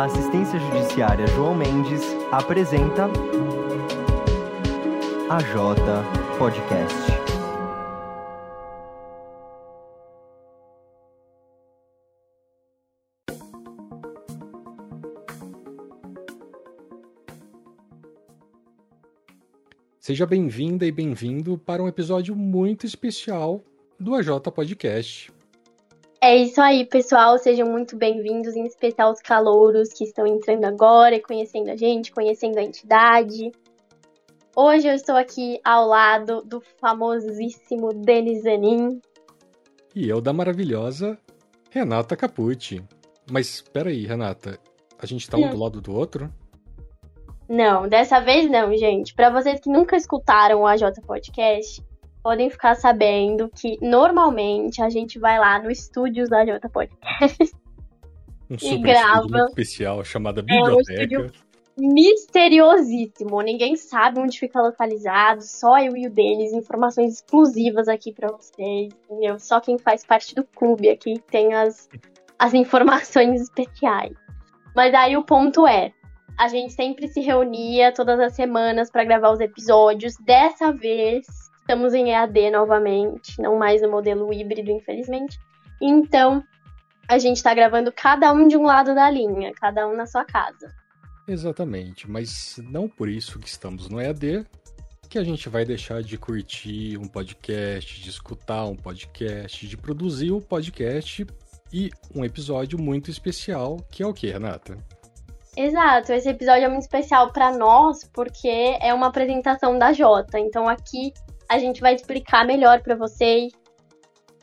A assistência judiciária João Mendes apresenta a J Podcast. Seja bem-vinda e bem-vindo para um episódio muito especial do AJ Podcast. É isso aí, pessoal. Sejam muito bem-vindos, em especial os calouros que estão entrando agora e conhecendo a gente, conhecendo a entidade. Hoje eu estou aqui ao lado do famosíssimo Denis Zanin. E eu da maravilhosa Renata Capucci. Mas espera aí, Renata, a gente tá um do lado do outro? Não, dessa vez não, gente. Para vocês que nunca escutaram o AJ Podcast, podem ficar sabendo que normalmente a gente vai lá no estúdios da Jota Podcast. Um super e grava. especial chamada Biblioteca. É um misteriosíssimo. Ninguém sabe onde fica localizado, só eu e o Denis, informações exclusivas aqui para vocês, entendeu? Só quem faz parte do clube aqui tem as, as informações especiais. Mas aí o ponto é, a gente sempre se reunia todas as semanas para gravar os episódios. Dessa vez, Estamos em EAD novamente, não mais no modelo híbrido, infelizmente. Então, a gente está gravando cada um de um lado da linha, cada um na sua casa. Exatamente, mas não por isso que estamos no EAD que a gente vai deixar de curtir um podcast, de escutar um podcast, de produzir um podcast e um episódio muito especial, que é o que, Renata? Exato, esse episódio é muito especial para nós porque é uma apresentação da Jota. Então aqui a gente vai explicar melhor para vocês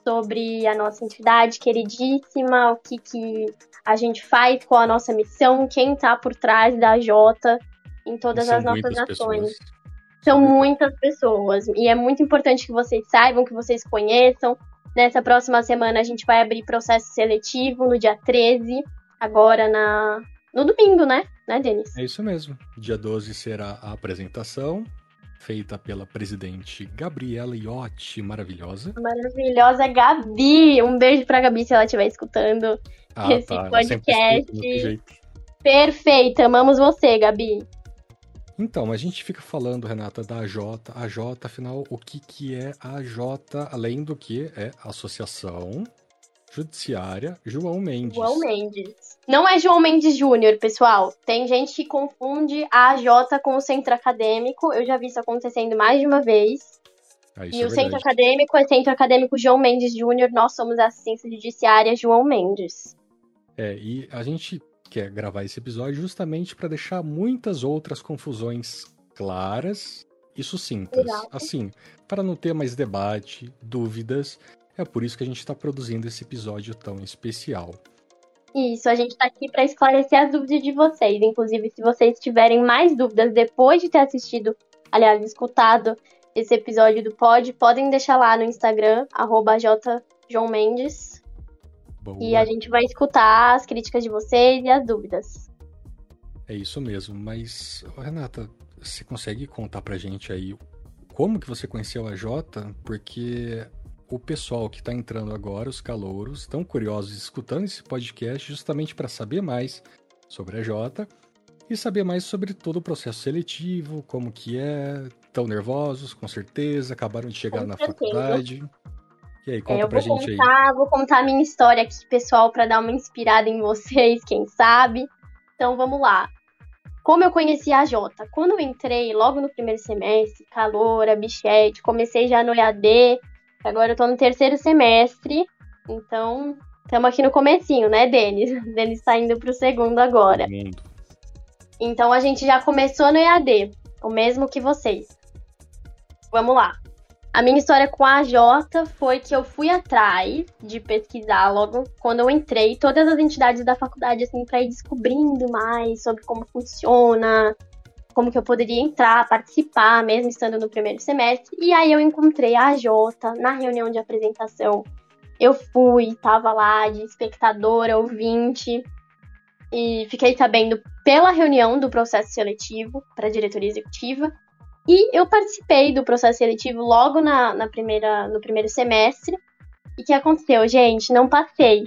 sobre a nossa entidade queridíssima, o que, que a gente faz, qual a nossa missão, quem está por trás da Jota em todas as nossas ações. São muitas pessoas e é muito importante que vocês saibam, que vocês conheçam. Nessa próxima semana a gente vai abrir processo seletivo no dia 13, agora na no domingo, né? Né, Denis? É isso mesmo. Dia 12 será a apresentação feita pela presidente Gabriela Iotti, maravilhosa. Maravilhosa Gabi! Um beijo pra Gabi se ela estiver escutando ah, esse tá. podcast. Perfeita, amamos você, Gabi. Então, a gente fica falando, Renata, da AJ. AJ, afinal, o que, que é a AJ, além do que é Associação Judiciária João Mendes. João Mendes. Não é João Mendes Júnior, pessoal. Tem gente que confunde a AJ com o centro acadêmico. Eu já vi isso acontecendo mais de uma vez. Ah, e é o centro acadêmico é centro acadêmico João Mendes Júnior. Nós somos a assistência judiciária João Mendes. É, e a gente quer gravar esse episódio justamente para deixar muitas outras confusões claras e sucintas. Assim, para não ter mais debate, dúvidas. É por isso que a gente está produzindo esse episódio tão especial. Isso, a gente está aqui para esclarecer as dúvidas de vocês. Inclusive, se vocês tiverem mais dúvidas depois de ter assistido, aliás, escutado esse episódio do Pod, podem deixar lá no Instagram, jjoãomendes. E a gente vai escutar as críticas de vocês e as dúvidas. É isso mesmo, mas, Renata, você consegue contar pra gente aí como que você conheceu a Jota? Porque o pessoal que está entrando agora, os calouros, estão curiosos escutando esse podcast justamente para saber mais sobre a Jota e saber mais sobre todo o processo seletivo, como que é, tão nervosos, com certeza, acabaram de chegar com na certeza. faculdade. E aí, conta é, pra gente contar, aí. Vou contar a minha história aqui, pessoal, para dar uma inspirada em vocês, quem sabe. Então vamos lá. Como eu conheci a Jota? Quando eu entrei, logo no primeiro semestre, calor, bichete, comecei já no EAD, Agora eu tô no terceiro semestre, então estamos aqui no comecinho, né, Denis? Denis tá indo pro segundo agora. Segundo. Então a gente já começou no EAD, o mesmo que vocês. Vamos lá. A minha história com a Jota foi que eu fui atrás de pesquisar logo quando eu entrei todas as entidades da faculdade assim para ir descobrindo mais sobre como funciona, como que eu poderia entrar, participar, mesmo estando no primeiro semestre. E aí eu encontrei a Jota na reunião de apresentação. Eu fui, estava lá de espectadora, ouvinte, e fiquei sabendo pela reunião do processo seletivo para a diretoria executiva. E eu participei do processo seletivo logo na, na primeira, no primeiro semestre. E o que aconteceu, gente? Não passei.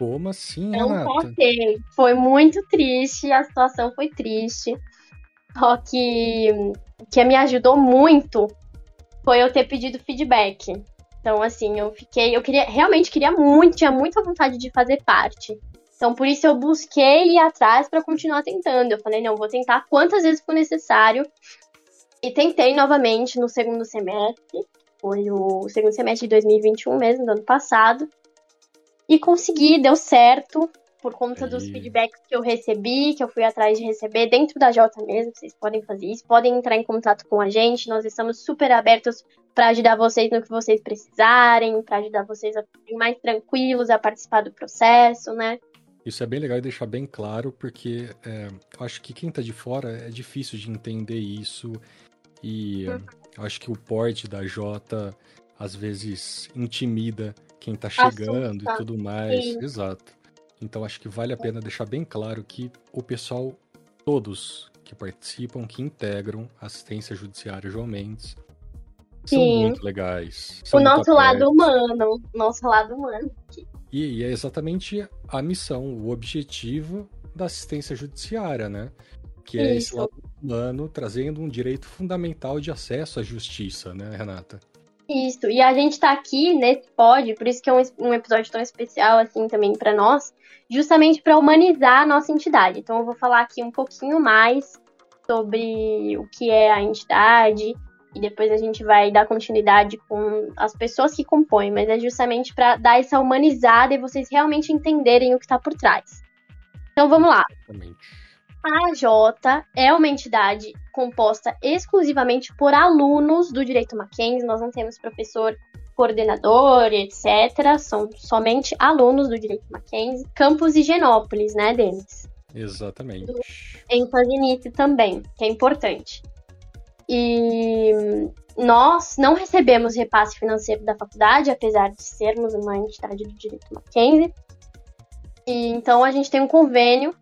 Como assim, Não Renata? contei. Foi muito triste, a situação foi triste. Só que que me ajudou muito foi eu ter pedido feedback. Então, assim, eu fiquei. Eu queria, realmente queria muito, tinha muita vontade de fazer parte. Então, por isso eu busquei ir atrás para continuar tentando. Eu falei, não, vou tentar quantas vezes for necessário. E tentei novamente no segundo semestre. Foi o segundo semestre de 2021 mesmo, do ano passado. E consegui, deu certo, por conta dos feedbacks que eu recebi, que eu fui atrás de receber dentro da Jota mesmo. Vocês podem fazer isso, podem entrar em contato com a gente. Nós estamos super abertos para ajudar vocês no que vocês precisarem, para ajudar vocês a ficarem mais tranquilos, a participar do processo, né? Isso é bem legal e deixar bem claro, porque é, eu acho que quem tá de fora é difícil de entender isso. E eu acho que o porte da Jota às vezes intimida quem tá chegando Assusta. e tudo mais. Sim. Exato. Então acho que vale a pena deixar bem claro que o pessoal, todos que participam, que integram a assistência judiciária João Mendes, são Sim. muito legais. são O nosso lado humano, nosso lado humano. E, e é exatamente a missão, o objetivo da assistência judiciária, né? Que é esse Isso. lado humano trazendo um direito fundamental de acesso à justiça, né, Renata? Isso, e a gente tá aqui nesse pod, por isso que é um, um episódio tão especial assim também pra nós, justamente pra humanizar a nossa entidade. Então eu vou falar aqui um pouquinho mais sobre o que é a entidade e depois a gente vai dar continuidade com as pessoas que compõem, mas é justamente pra dar essa humanizada e vocês realmente entenderem o que tá por trás. Então vamos lá. Exatamente. A AJ é uma entidade composta exclusivamente por alunos do Direito Mackenzie. Nós não temos professor coordenador, etc. São somente alunos do Direito Mackenzie. Campus Higienópolis, né, Denis? Exatamente. ênfase nisso também, que é importante. E nós não recebemos repasse financeiro da faculdade, apesar de sermos uma entidade do direito Mackenzie. E então a gente tem um convênio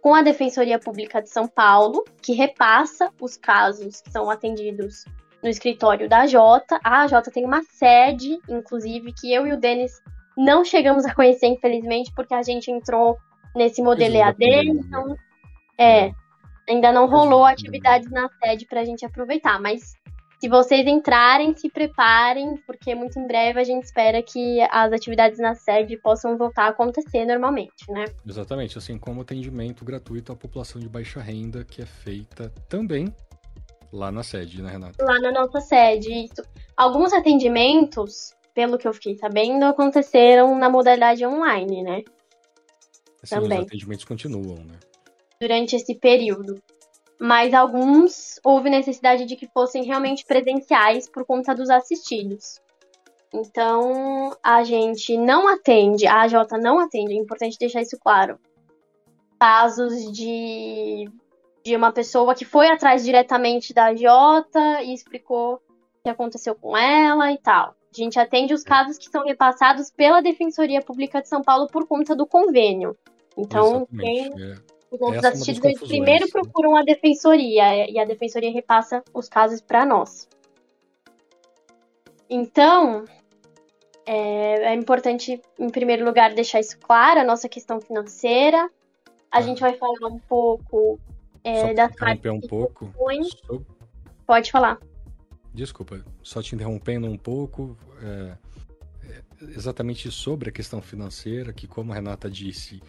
com a Defensoria Pública de São Paulo, que repassa os casos que são atendidos no escritório da Jota. A Jota tem uma sede, inclusive, que eu e o Denis não chegamos a conhecer, infelizmente, porque a gente entrou nesse modelo EAD, pandemia. então é, ainda não rolou atividades na sede pra gente aproveitar, mas se vocês entrarem, se preparem, porque muito em breve a gente espera que as atividades na sede possam voltar a acontecer normalmente, né? Exatamente, assim como atendimento gratuito à população de baixa renda, que é feita também lá na sede, né, Renata? Lá na nossa sede, isso. Alguns atendimentos, pelo que eu fiquei sabendo, aconteceram na modalidade online, né? Assim, Também. os atendimentos continuam, né? durante esse período. Mas alguns houve necessidade de que fossem realmente presenciais por conta dos assistidos. Então, a gente não atende, a AJ não atende, é importante deixar isso claro. Casos de, de uma pessoa que foi atrás diretamente da AJ e explicou o que aconteceu com ela e tal. A gente atende os casos que são repassados pela Defensoria Pública de São Paulo por conta do convênio. Então, quem Exatamente. é. Os outros Essa é assistidos eles primeiro né? procuram a defensoria e a defensoria repassa os casos para nós. Então, é, é importante, em primeiro lugar, deixar isso claro, a nossa questão financeira. A Ah. gente vai falar um pouco é, partes interromper um pouco. Pode falar. Desculpa, só te interrompendo um pouco. é, é, exatamente sobre a questão financeira, que, como a Renata disse,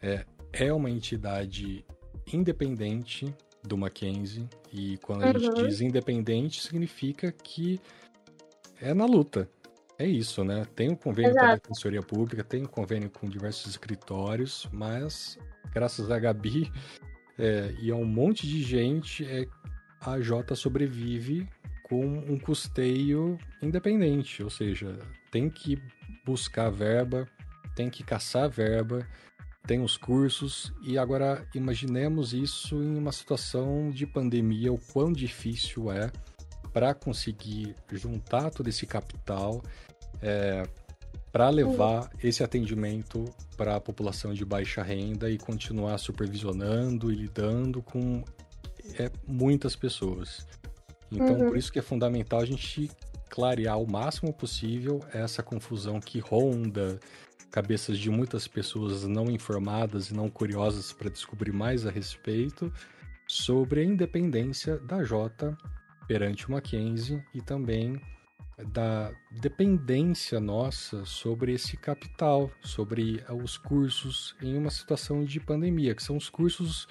é, é uma entidade independente do Mackenzie. E quando a gente Uhum. diz independente, significa que é na luta. É isso, né? Tem um convênio com a Exato. Defensoria Pública, tem um convênio com diversos escritórios, mas graças a Gabi é, e a um monte de gente, é, a Jota sobrevive com um custeio independente, ou seja, tem que buscar verba, tem que caçar verba, tem os cursos, e agora imaginemos isso em uma situação de pandemia, o quão difícil é para conseguir juntar todo esse capital para levar esse atendimento para a população de baixa renda e continuar supervisionando e lidando com é, muitas pessoas. Então, Uhum. por isso que é fundamental a gente clarear o máximo possível essa confusão que ronda cabeças de muitas pessoas não informadas e não curiosas para descobrir mais a respeito sobre a independência da Jota perante o Mackenzie e também da dependência nossa sobre esse capital, sobre os cursos em uma situação de pandemia, que são os cursos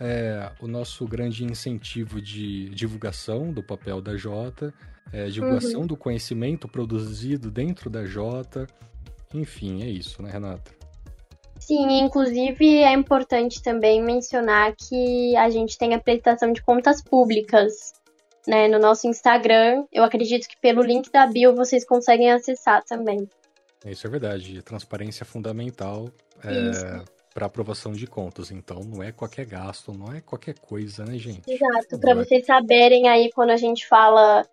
é, o nosso grande incentivo de divulgação do papel da Jota, é, divulgação uhum. do conhecimento produzido dentro da Jota. Enfim, é isso, né, Renata? Sim, inclusive é importante também mencionar que a gente tem apresentação de contas públicas né, no nosso Instagram. Eu acredito que pelo link da bio vocês conseguem acessar também. Isso é verdade. Transparência é fundamental. É, para aprovação de contas. Então, não é qualquer gasto, não é qualquer coisa, né, gente? Exato. Para vocês saberem aí quando a gente fala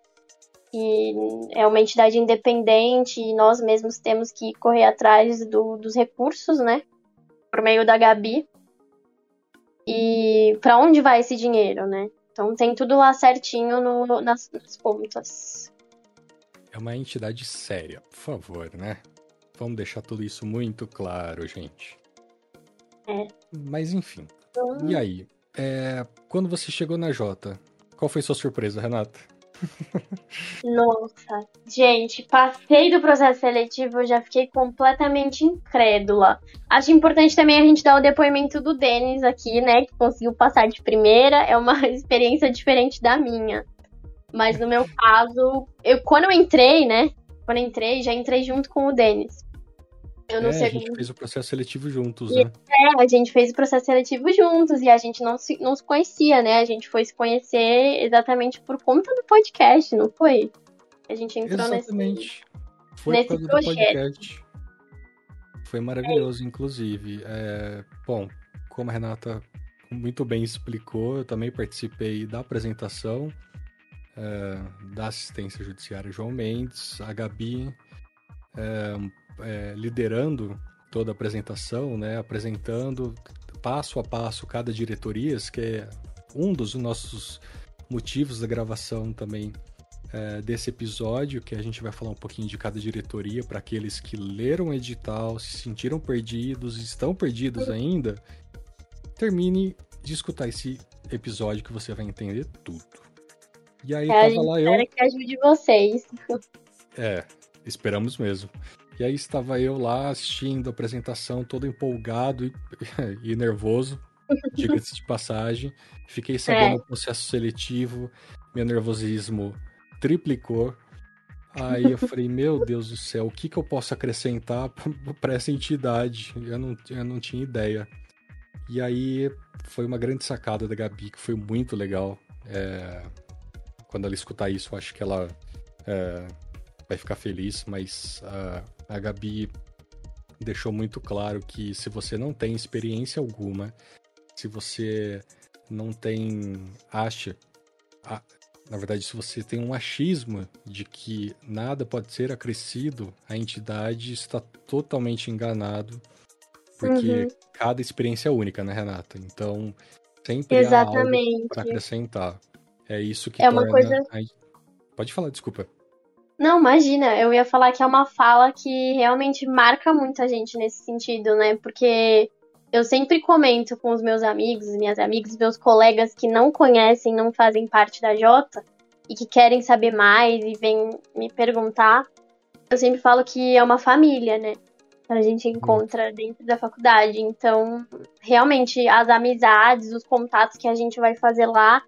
que é uma entidade independente e nós mesmos temos que correr atrás do, dos recursos, né? Por meio da Gabi. E para onde vai esse dinheiro, né? Então tem tudo lá certinho no, nas, nas contas. É uma entidade séria, por favor, né? Vamos deixar tudo isso muito claro, gente. É. Mas enfim. Uhum. E aí? É, quando você chegou na Jota, qual foi sua surpresa, Renata? Nossa, gente, passei do processo seletivo, já fiquei completamente incrédula. Acho importante também a gente dar o depoimento do Denis aqui, né, que conseguiu passar de primeira, é uma experiência diferente da minha. Mas no meu caso, eu quando eu entrei, né, quando eu entrei, já entrei junto com o Denis. Eu não é, sei. A gente como... fez o processo seletivo juntos, né? É, a gente fez o processo seletivo juntos e a gente não se, não se conhecia, né? A gente foi se conhecer exatamente por conta do podcast, não foi? A gente entrou exatamente. nesse. Foi nesse por causa projeto. do podcast. Foi maravilhoso, é. inclusive. É, bom, como a Renata muito bem explicou, eu também participei da apresentação é, da assistência judiciária João Mendes, a Gabi é, é, liderando toda a apresentação, né, apresentando passo a passo cada diretoria, que é um dos nossos motivos da gravação também é, desse episódio, que a gente vai falar um pouquinho de cada diretoria para aqueles que leram o edital, se sentiram perdidos, estão perdidos ainda. Termine de escutar esse episódio que você vai entender tudo. E aí é, tava lá eu. que ajude vocês. É, esperamos mesmo. E aí estava eu lá assistindo a apresentação, todo empolgado e, e nervoso, diga-se de passagem. Fiquei sabendo é. do processo seletivo, meu nervosismo triplicou. Aí eu falei, meu Deus do céu, o que, que eu posso acrescentar para essa entidade? Eu não, eu não tinha ideia. E aí foi uma grande sacada da Gabi, que foi muito legal. É... Quando ela escutar isso, eu acho que ela é... vai ficar feliz, mas uh, a Gabi deixou muito claro que se você não tem experiência alguma, se você não tem acha, na verdade, se você tem um achismo de que nada pode ser acrescido, a entidade está totalmente enganado, porque uhum. cada experiência é única, né, Renata? Então, sempre Exatamente. há algo para acrescentar. É isso que é torna... uma coisa. Pode falar, desculpa. Não, imagina, eu ia falar que é uma fala que realmente marca muita gente nesse sentido, né? Porque eu sempre comento com os meus amigos, minhas amigas, meus colegas que não conhecem, não fazem parte da Jota e que querem saber mais e vêm me perguntar. Eu sempre falo que é uma família, né? A gente encontra dentro da faculdade. Então, realmente, as amizades, os contatos que a gente vai fazer lá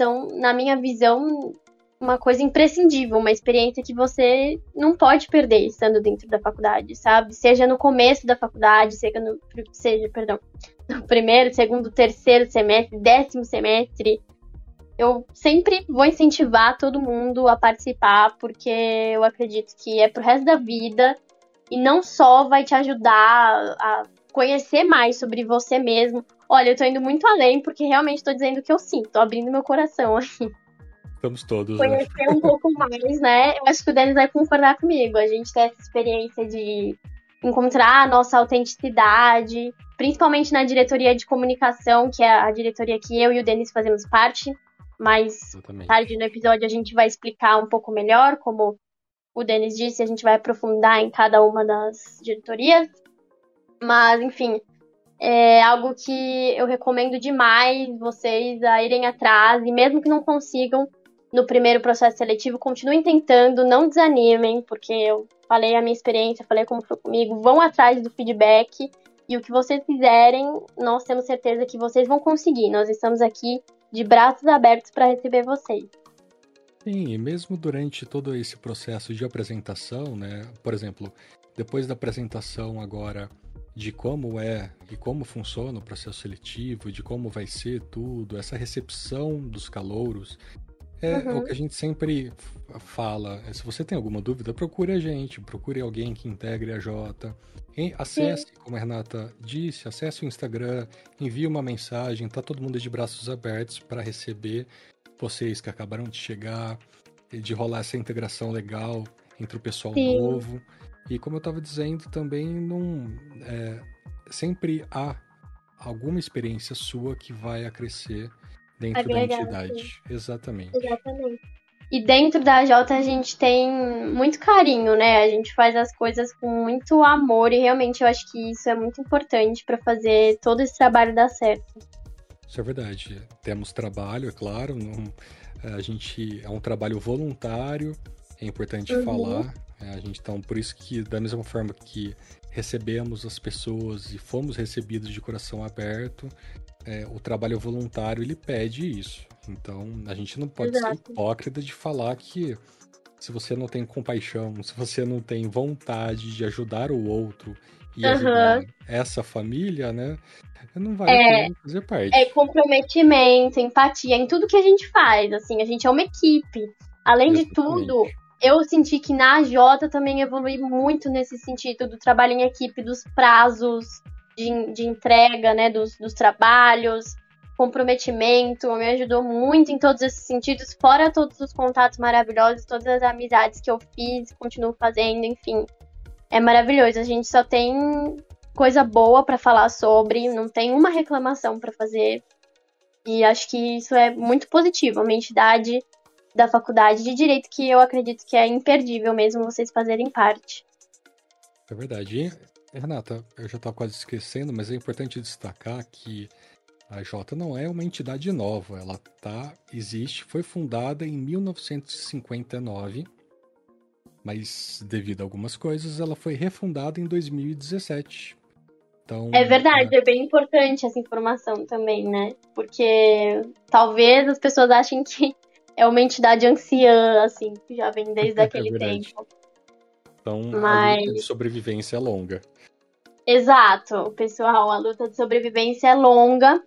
são, na minha visão, uma coisa imprescindível, uma experiência que você não pode perder estando dentro da faculdade, sabe? Seja no começo da faculdade, seja no, seja, perdão, no primeiro, segundo, terceiro semestre, décimo semestre. Eu sempre vou incentivar todo mundo a participar, porque eu acredito que é pro resto da vida e não só vai te ajudar a conhecer mais sobre você mesmo. Olha, eu tô indo muito além, porque realmente tô dizendo o que eu sinto, tô abrindo meu coração aí. Estamos todos. Né? Conhecer né? um pouco mais, né? Eu acho que o Denis vai concordar comigo. A gente tem essa experiência de encontrar a nossa autenticidade, principalmente na diretoria de comunicação, que é a diretoria que eu e o Denis fazemos parte. Mas Exatamente. tarde no episódio a gente vai explicar um pouco melhor como o Denis disse, a gente vai aprofundar em cada uma das diretorias. Mas, enfim, é algo que eu recomendo demais vocês a irem atrás, e mesmo que não consigam no primeiro processo seletivo, continuem tentando, não desanimem, porque eu falei a minha experiência, falei como foi comigo, vão atrás do feedback, e o que vocês fizerem, nós temos certeza que vocês vão conseguir. Nós estamos aqui de braços abertos para receber vocês. Sim, e mesmo durante todo esse processo de apresentação, né? Por exemplo, depois da apresentação agora de como é e como funciona o processo seletivo, de como vai ser tudo, essa recepção dos calouros, é uhum. o que a gente sempre fala. Se você tem alguma dúvida, procure a gente, procure alguém que integre a Jota. Acesse, Sim. como a Renata disse, acesse o Instagram, envie uma mensagem, tá todo mundo de braços abertos para receber vocês que acabaram de chegar, de rolar essa integração legal entre o pessoal Sim. novo. E como eu estava dizendo, também não é, sempre há alguma experiência sua que vai acrescer dentro Agregar, da entidade. Exatamente. Exatamente. E dentro da Jota a gente tem muito carinho, né? A gente faz as coisas com muito amor e realmente eu acho que isso é muito importante para fazer todo esse trabalho dar certo. Isso é verdade. Temos trabalho, é claro, não, a gente é um trabalho voluntário, é importante uhum. falar. É, a gente então por isso que da mesma forma que recebemos as pessoas e fomos recebidos de coração aberto, é, o trabalho voluntário ele pede isso. Então a gente não pode Exato. ser hipócrita de falar que se você não tem compaixão, se você não tem vontade de ajudar o outro e uhum. ajudar essa família, né? Não vai é, fazer parte. É comprometimento, empatia em tudo que a gente faz. Assim, a gente é uma equipe. Além Exatamente. de tudo, eu senti que na Jota também evolui muito nesse sentido do trabalho em equipe, dos prazos de, de entrega, né, dos, dos trabalhos, comprometimento, me ajudou muito em todos esses sentidos, fora todos os contatos maravilhosos, todas as amizades que eu fiz, continuo fazendo, enfim. É maravilhoso, a gente só tem coisa boa para falar sobre, não tem uma reclamação para fazer. E acho que isso é muito positivo, uma entidade da faculdade de direito que eu acredito que é imperdível mesmo vocês fazerem parte. É verdade. Renata, eu já estava quase esquecendo, mas é importante destacar que a Jota não é uma entidade nova, ela tá existe, foi fundada em 1959, mas devido a algumas coisas, ela foi refundada em 2017. Então, é verdade, é... é bem importante essa informação também, né? Porque talvez as pessoas achem que é uma entidade anciã, assim, que já vem desde é aquele tempo. Então, Mas... a luta de sobrevivência é longa. Exato, pessoal, a luta de sobrevivência é longa.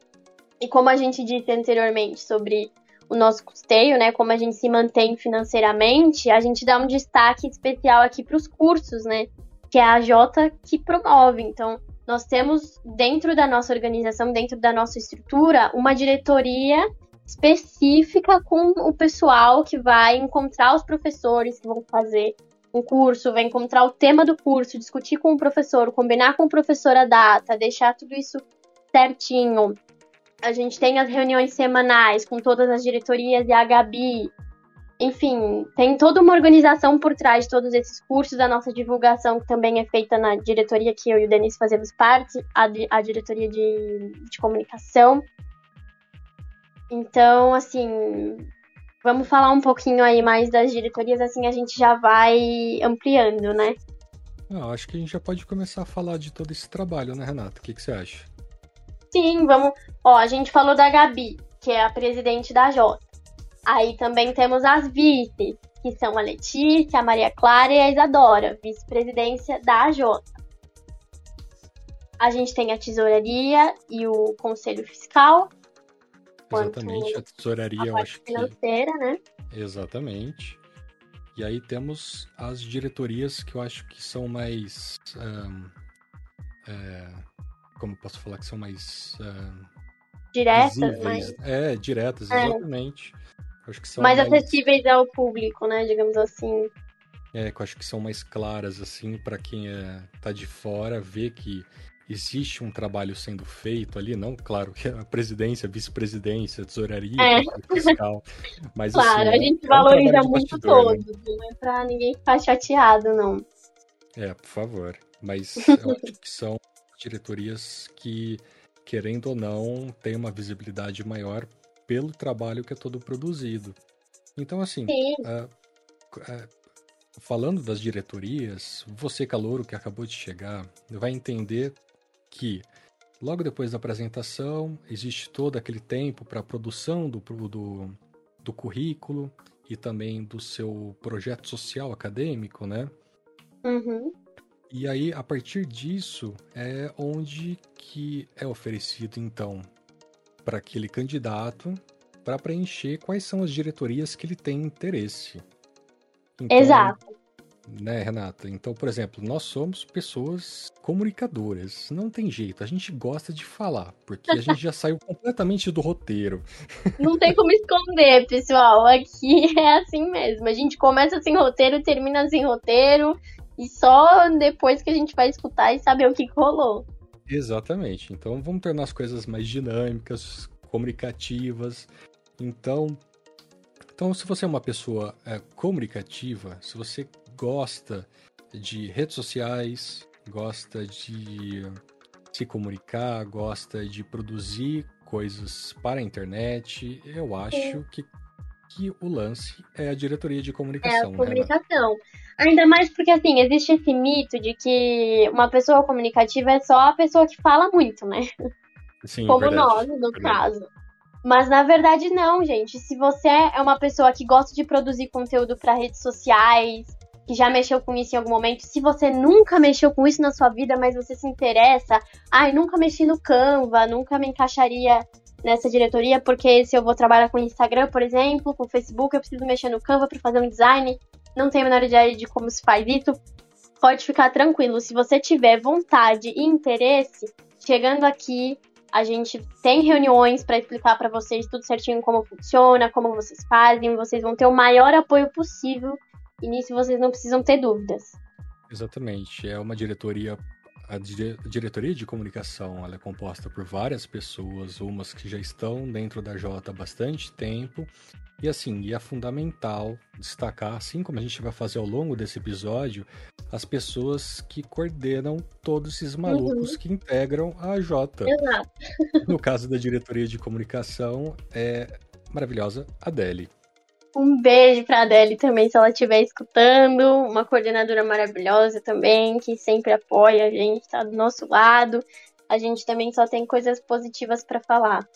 E como a gente disse anteriormente sobre o nosso custeio, né, como a gente se mantém financeiramente, a gente dá um destaque especial aqui para os cursos, né, que é a Jota que promove. Então, nós temos dentro da nossa organização, dentro da nossa estrutura, uma diretoria específica com o pessoal que vai encontrar os professores que vão fazer um curso, vai encontrar o tema do curso, discutir com o professor, combinar com o professor a data, deixar tudo isso certinho. A gente tem as reuniões semanais com todas as diretorias e a Gabi. Enfim, tem toda uma organização por trás de todos esses cursos, a nossa divulgação que também é feita na diretoria que eu e o Denis fazemos parte, a, a diretoria de, de comunicação. Então, assim, vamos falar um pouquinho aí mais das diretorias, assim a gente já vai ampliando, né? Ah, acho que a gente já pode começar a falar de todo esse trabalho, né, Renata? O que, que você acha? Sim, vamos. Ó, a gente falou da Gabi, que é a presidente da Jota. Aí também temos as vices, que são a Letícia, a Maria Clara e a Isadora, vice-presidência da Jota. A gente tem a tesouraria e o conselho fiscal, Exatamente, a tesouraria, a eu acho financeira, que... né? Exatamente. E aí temos as diretorias que eu acho que são mais. Um, é, como posso falar que são mais. Um, diretas, mas... É, diretas, é. exatamente. Acho que são mais, mais acessíveis ao público, né? Digamos assim. É, que eu acho que são mais claras, assim, para quem é, tá de fora, ver que existe um trabalho sendo feito ali, não, claro, que a presidência, vice-presidência, tesouraria, É. fiscal, mas Claro, assim, a gente é valoriza muito né? todos, não é pra ninguém ficar chateado, não. É, por favor. Mas eu acho que são diretorias que, querendo ou não, têm uma visibilidade maior pelo trabalho que é todo produzido. Então, assim, Sim, ah, ah, falando das diretorias, você, calouro, que acabou de chegar, vai entender que logo depois da apresentação existe todo aquele tempo para a produção do, do, do currículo e também do seu projeto social acadêmico, né? uhum. E aí, a partir disso, é onde que é oferecido, então, para aquele candidato para preencher quais são as diretorias que ele tem interesse. Então, exato. Né, Renata? Então, por exemplo, nós somos pessoas comunicadoras. Não tem jeito, a gente gosta de falar, porque a gente já saiu completamente do roteiro. Não tem como esconder, pessoal. Aqui é assim mesmo. A gente começa sem roteiro, termina sem roteiro. E só depois que a gente vai escutar e saber o que rolou. Exatamente. Então vamos tornar as coisas mais dinâmicas, comunicativas. Então, então se você é uma pessoa é, comunicativa, se você gosta de redes sociais, gosta de se comunicar, gosta de produzir coisas para a internet, eu acho que, que o lance é a diretoria de É a comunicação, né, Renata? comunicação. Ainda mais porque, assim, existe esse mito de que uma pessoa comunicativa é só a pessoa que fala muito, né? Sim, Como verdade, nós, no verdade. caso. Mas na verdade não, gente. Se você é uma pessoa que gosta de produzir conteúdo para redes sociais, que já mexeu com isso em algum momento, se você nunca mexeu com isso na sua vida, mas você se interessa, ai, nunca mexi no Canva, nunca me encaixaria nessa diretoria, porque se eu vou trabalhar com Instagram, por exemplo, com Facebook, eu preciso mexer no Canva para fazer um design, não tenho a menor ideia de como se faz isso. Pode ficar tranquilo, se você tiver vontade e interesse, chegando aqui, a gente tem reuniões para explicar para vocês tudo certinho como funciona, como vocês fazem, vocês vão ter o maior apoio possível e nisso vocês não precisam ter dúvidas. Exatamente. É uma diretoria. A dire- diretoria de comunicação ela é composta por várias pessoas, umas que já estão dentro da Jota há bastante tempo. E assim, e é fundamental destacar, assim como a gente vai fazer ao longo desse episódio, as pessoas que coordenam todos esses malucos que integram a Jota. Exato. No caso da diretoria de comunicação, é maravilhosa Adele. Um beijo pra Adele também, se ela estiver escutando. Uma coordenadora maravilhosa também, que sempre apoia a gente, tá do nosso lado. A gente também só tem coisas positivas para falar.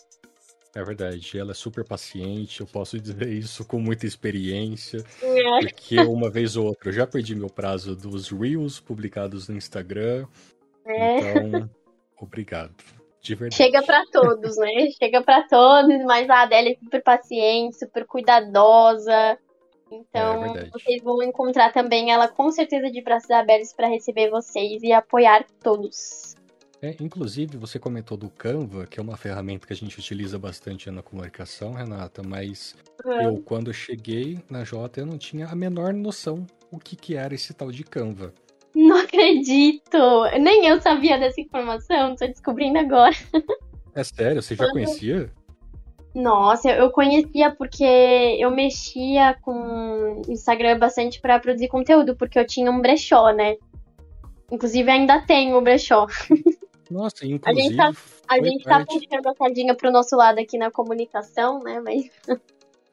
É verdade, ela é super paciente, eu posso dizer isso com muita experiência. É. Porque uma vez ou outra eu já perdi meu prazo dos Reels publicados no Instagram. É. Então, obrigado. De verdade. Chega pra todos, né? Chega pra todos, mas a Adélia é super paciente, super cuidadosa. Então, É verdade. vocês vão encontrar também ela com certeza de braços abertos para receber vocês e apoiar todos. É, inclusive, você comentou do Canva, que é uma ferramenta que a gente utiliza bastante na comunicação, Renata, mas eu, quando eu cheguei na Jota, eu não tinha a menor noção o que, que era esse tal de Canva. Não acredito! Nem eu sabia dessa informação, tô descobrindo agora. É sério, você já conhecia? Nossa, eu conhecia porque eu mexia com Instagram bastante pra produzir conteúdo, porque eu tinha um brechó, né? Inclusive ainda tenho o brechó. Nossa, inclusive. tá- A gente tá puxando a sardinha pro nosso lado aqui na comunicação, né? Mas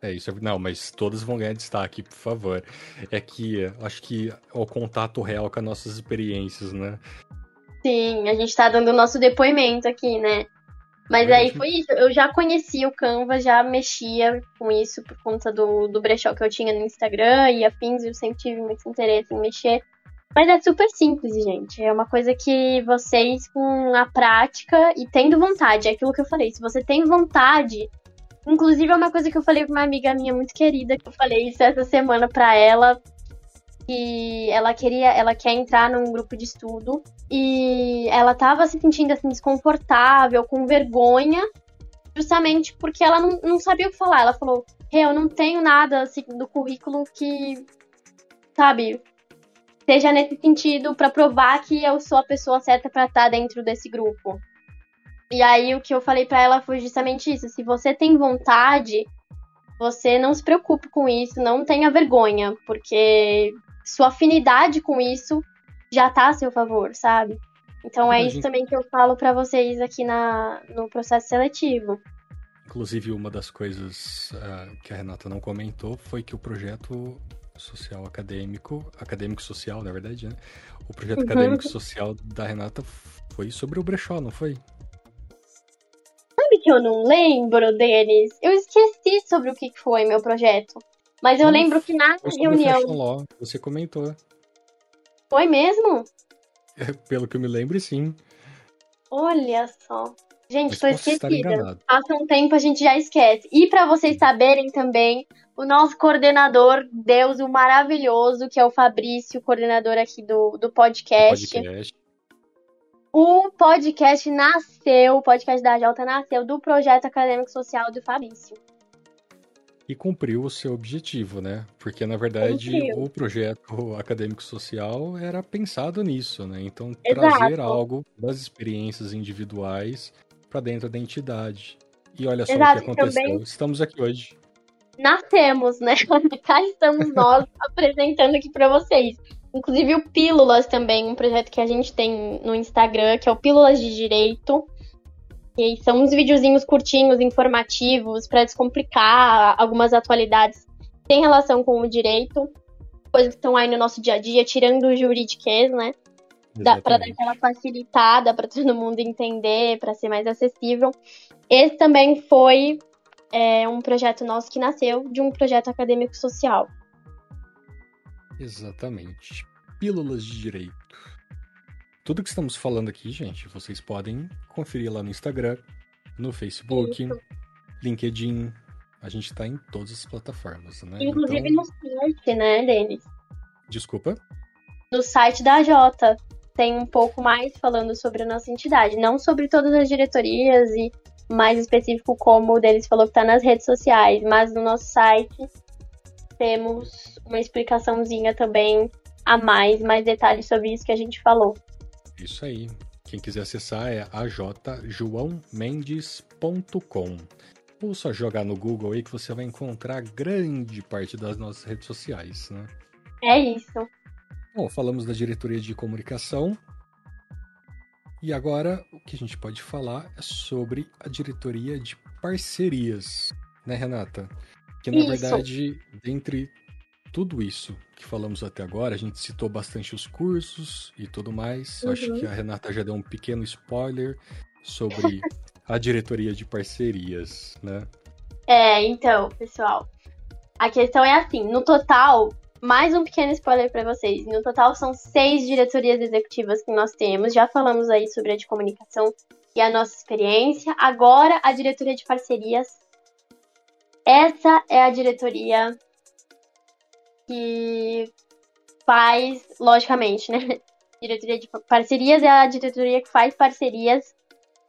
É isso, é- não, mas todas vão ganhar destaque, por favor. É que acho que é o contato real com as nossas experiências, né? sim, a gente tá dando o nosso depoimento aqui, né? Mas aí foi isso. Eu já conhecia o Canva, já mexia com isso por conta do, do brechó que eu tinha no Instagram e afins, eu sempre tive muito interesse em mexer. Mas é super simples, gente. É uma coisa que vocês, com a prática e tendo vontade, é aquilo que eu falei. Se você tem vontade. Inclusive, é uma coisa que eu falei pra uma amiga minha muito querida, que eu falei isso essa semana pra ela. Que ela queria, ela quer entrar num grupo de estudo e ela tava se sentindo assim desconfortável, com vergonha, justamente porque ela não, não sabia o que falar. Ela falou: "Rê, eu não tenho nada assim do currículo que, sabe, seja nesse sentido para provar que eu sou a pessoa certa para estar dentro desse grupo. E aí o que eu falei para ela foi justamente isso. Se você tem vontade, você não se preocupe com isso, não tenha vergonha, porque sua afinidade com isso já tá a seu favor, sabe? Então é isso também que eu falo para vocês aqui na, no processo seletivo. Inclusive, uma das coisas uh, que a Renata não comentou foi que o projeto social acadêmico, acadêmico social, na verdade, né? O projeto uhum. acadêmico social da Renata foi sobre o brechó, não foi? Sabe que eu não lembro, Denis? Eu esqueci sobre o que foi meu projeto. Mas eu não, lembro que na reunião. Law, você comentou. Foi mesmo? Pelo que eu me lembro, sim. Olha só. Gente, Mas tô esquecida. Passa um tempo, a gente já esquece. E para vocês saberem também, o nosso coordenador, Deus, o maravilhoso, que é o Fabrício, coordenador aqui do, do podcast. podcast. O podcast nasceu, o podcast da Jota nasceu do projeto acadêmico social do Fabrício e cumpriu o seu objetivo, né? Porque na verdade cumpriu. o projeto acadêmico social era pensado nisso, né? Então Exato. trazer algo das experiências individuais para dentro da entidade. E olha só Exato, o que aconteceu. Também... Estamos aqui hoje. Nascemos, né? Cá estamos nós apresentando aqui para vocês. Inclusive o Pílulas também, um projeto que a gente tem no Instagram, que é o Pílulas de Direito e são uns videozinhos curtinhos, informativos, para descomplicar algumas atualidades que têm relação com o direito, coisas que estão aí no nosso dia a dia, tirando o juridiquês, né? Para dar aquela facilitada para todo mundo entender, para ser mais acessível. Esse também foi é, um projeto nosso que nasceu de um projeto acadêmico social. Exatamente. Pílulas de Direito. Tudo que estamos falando aqui, gente, vocês podem conferir lá no Instagram, no Facebook, Isso. LinkedIn. A gente está em todas as plataformas, né? Inclusive então... no site, né, Denis? Desculpa? No site da Jota tem um pouco mais falando sobre a nossa entidade. Não sobre todas as diretorias e mais específico como o Denis falou que está nas redes sociais, mas no nosso site temos uma explicaçãozinha também a mais, mais detalhes sobre isso que a gente falou. Isso aí. Quem quiser acessar é ajjoãomendes.com. Ou só jogar no Google aí que você vai encontrar grande parte das nossas redes sociais, né? É isso. Bom, falamos da diretoria de comunicação. E agora o que a gente pode falar é sobre a diretoria de parcerias, né, Renata? Que na isso. verdade, dentre tudo isso que falamos até agora, a gente citou bastante os cursos e tudo mais. Uhum. Acho que a Renata já deu um pequeno spoiler sobre a diretoria de parcerias, né? É, então, pessoal, a questão é assim: no total, mais um pequeno spoiler para vocês. No total, são seis diretorias executivas que nós temos. Já falamos aí sobre a de comunicação e a nossa experiência. Agora, a diretoria de parcerias. Essa é a diretoria que faz, logicamente, né? Diretoria de parcerias é a diretoria que faz parcerias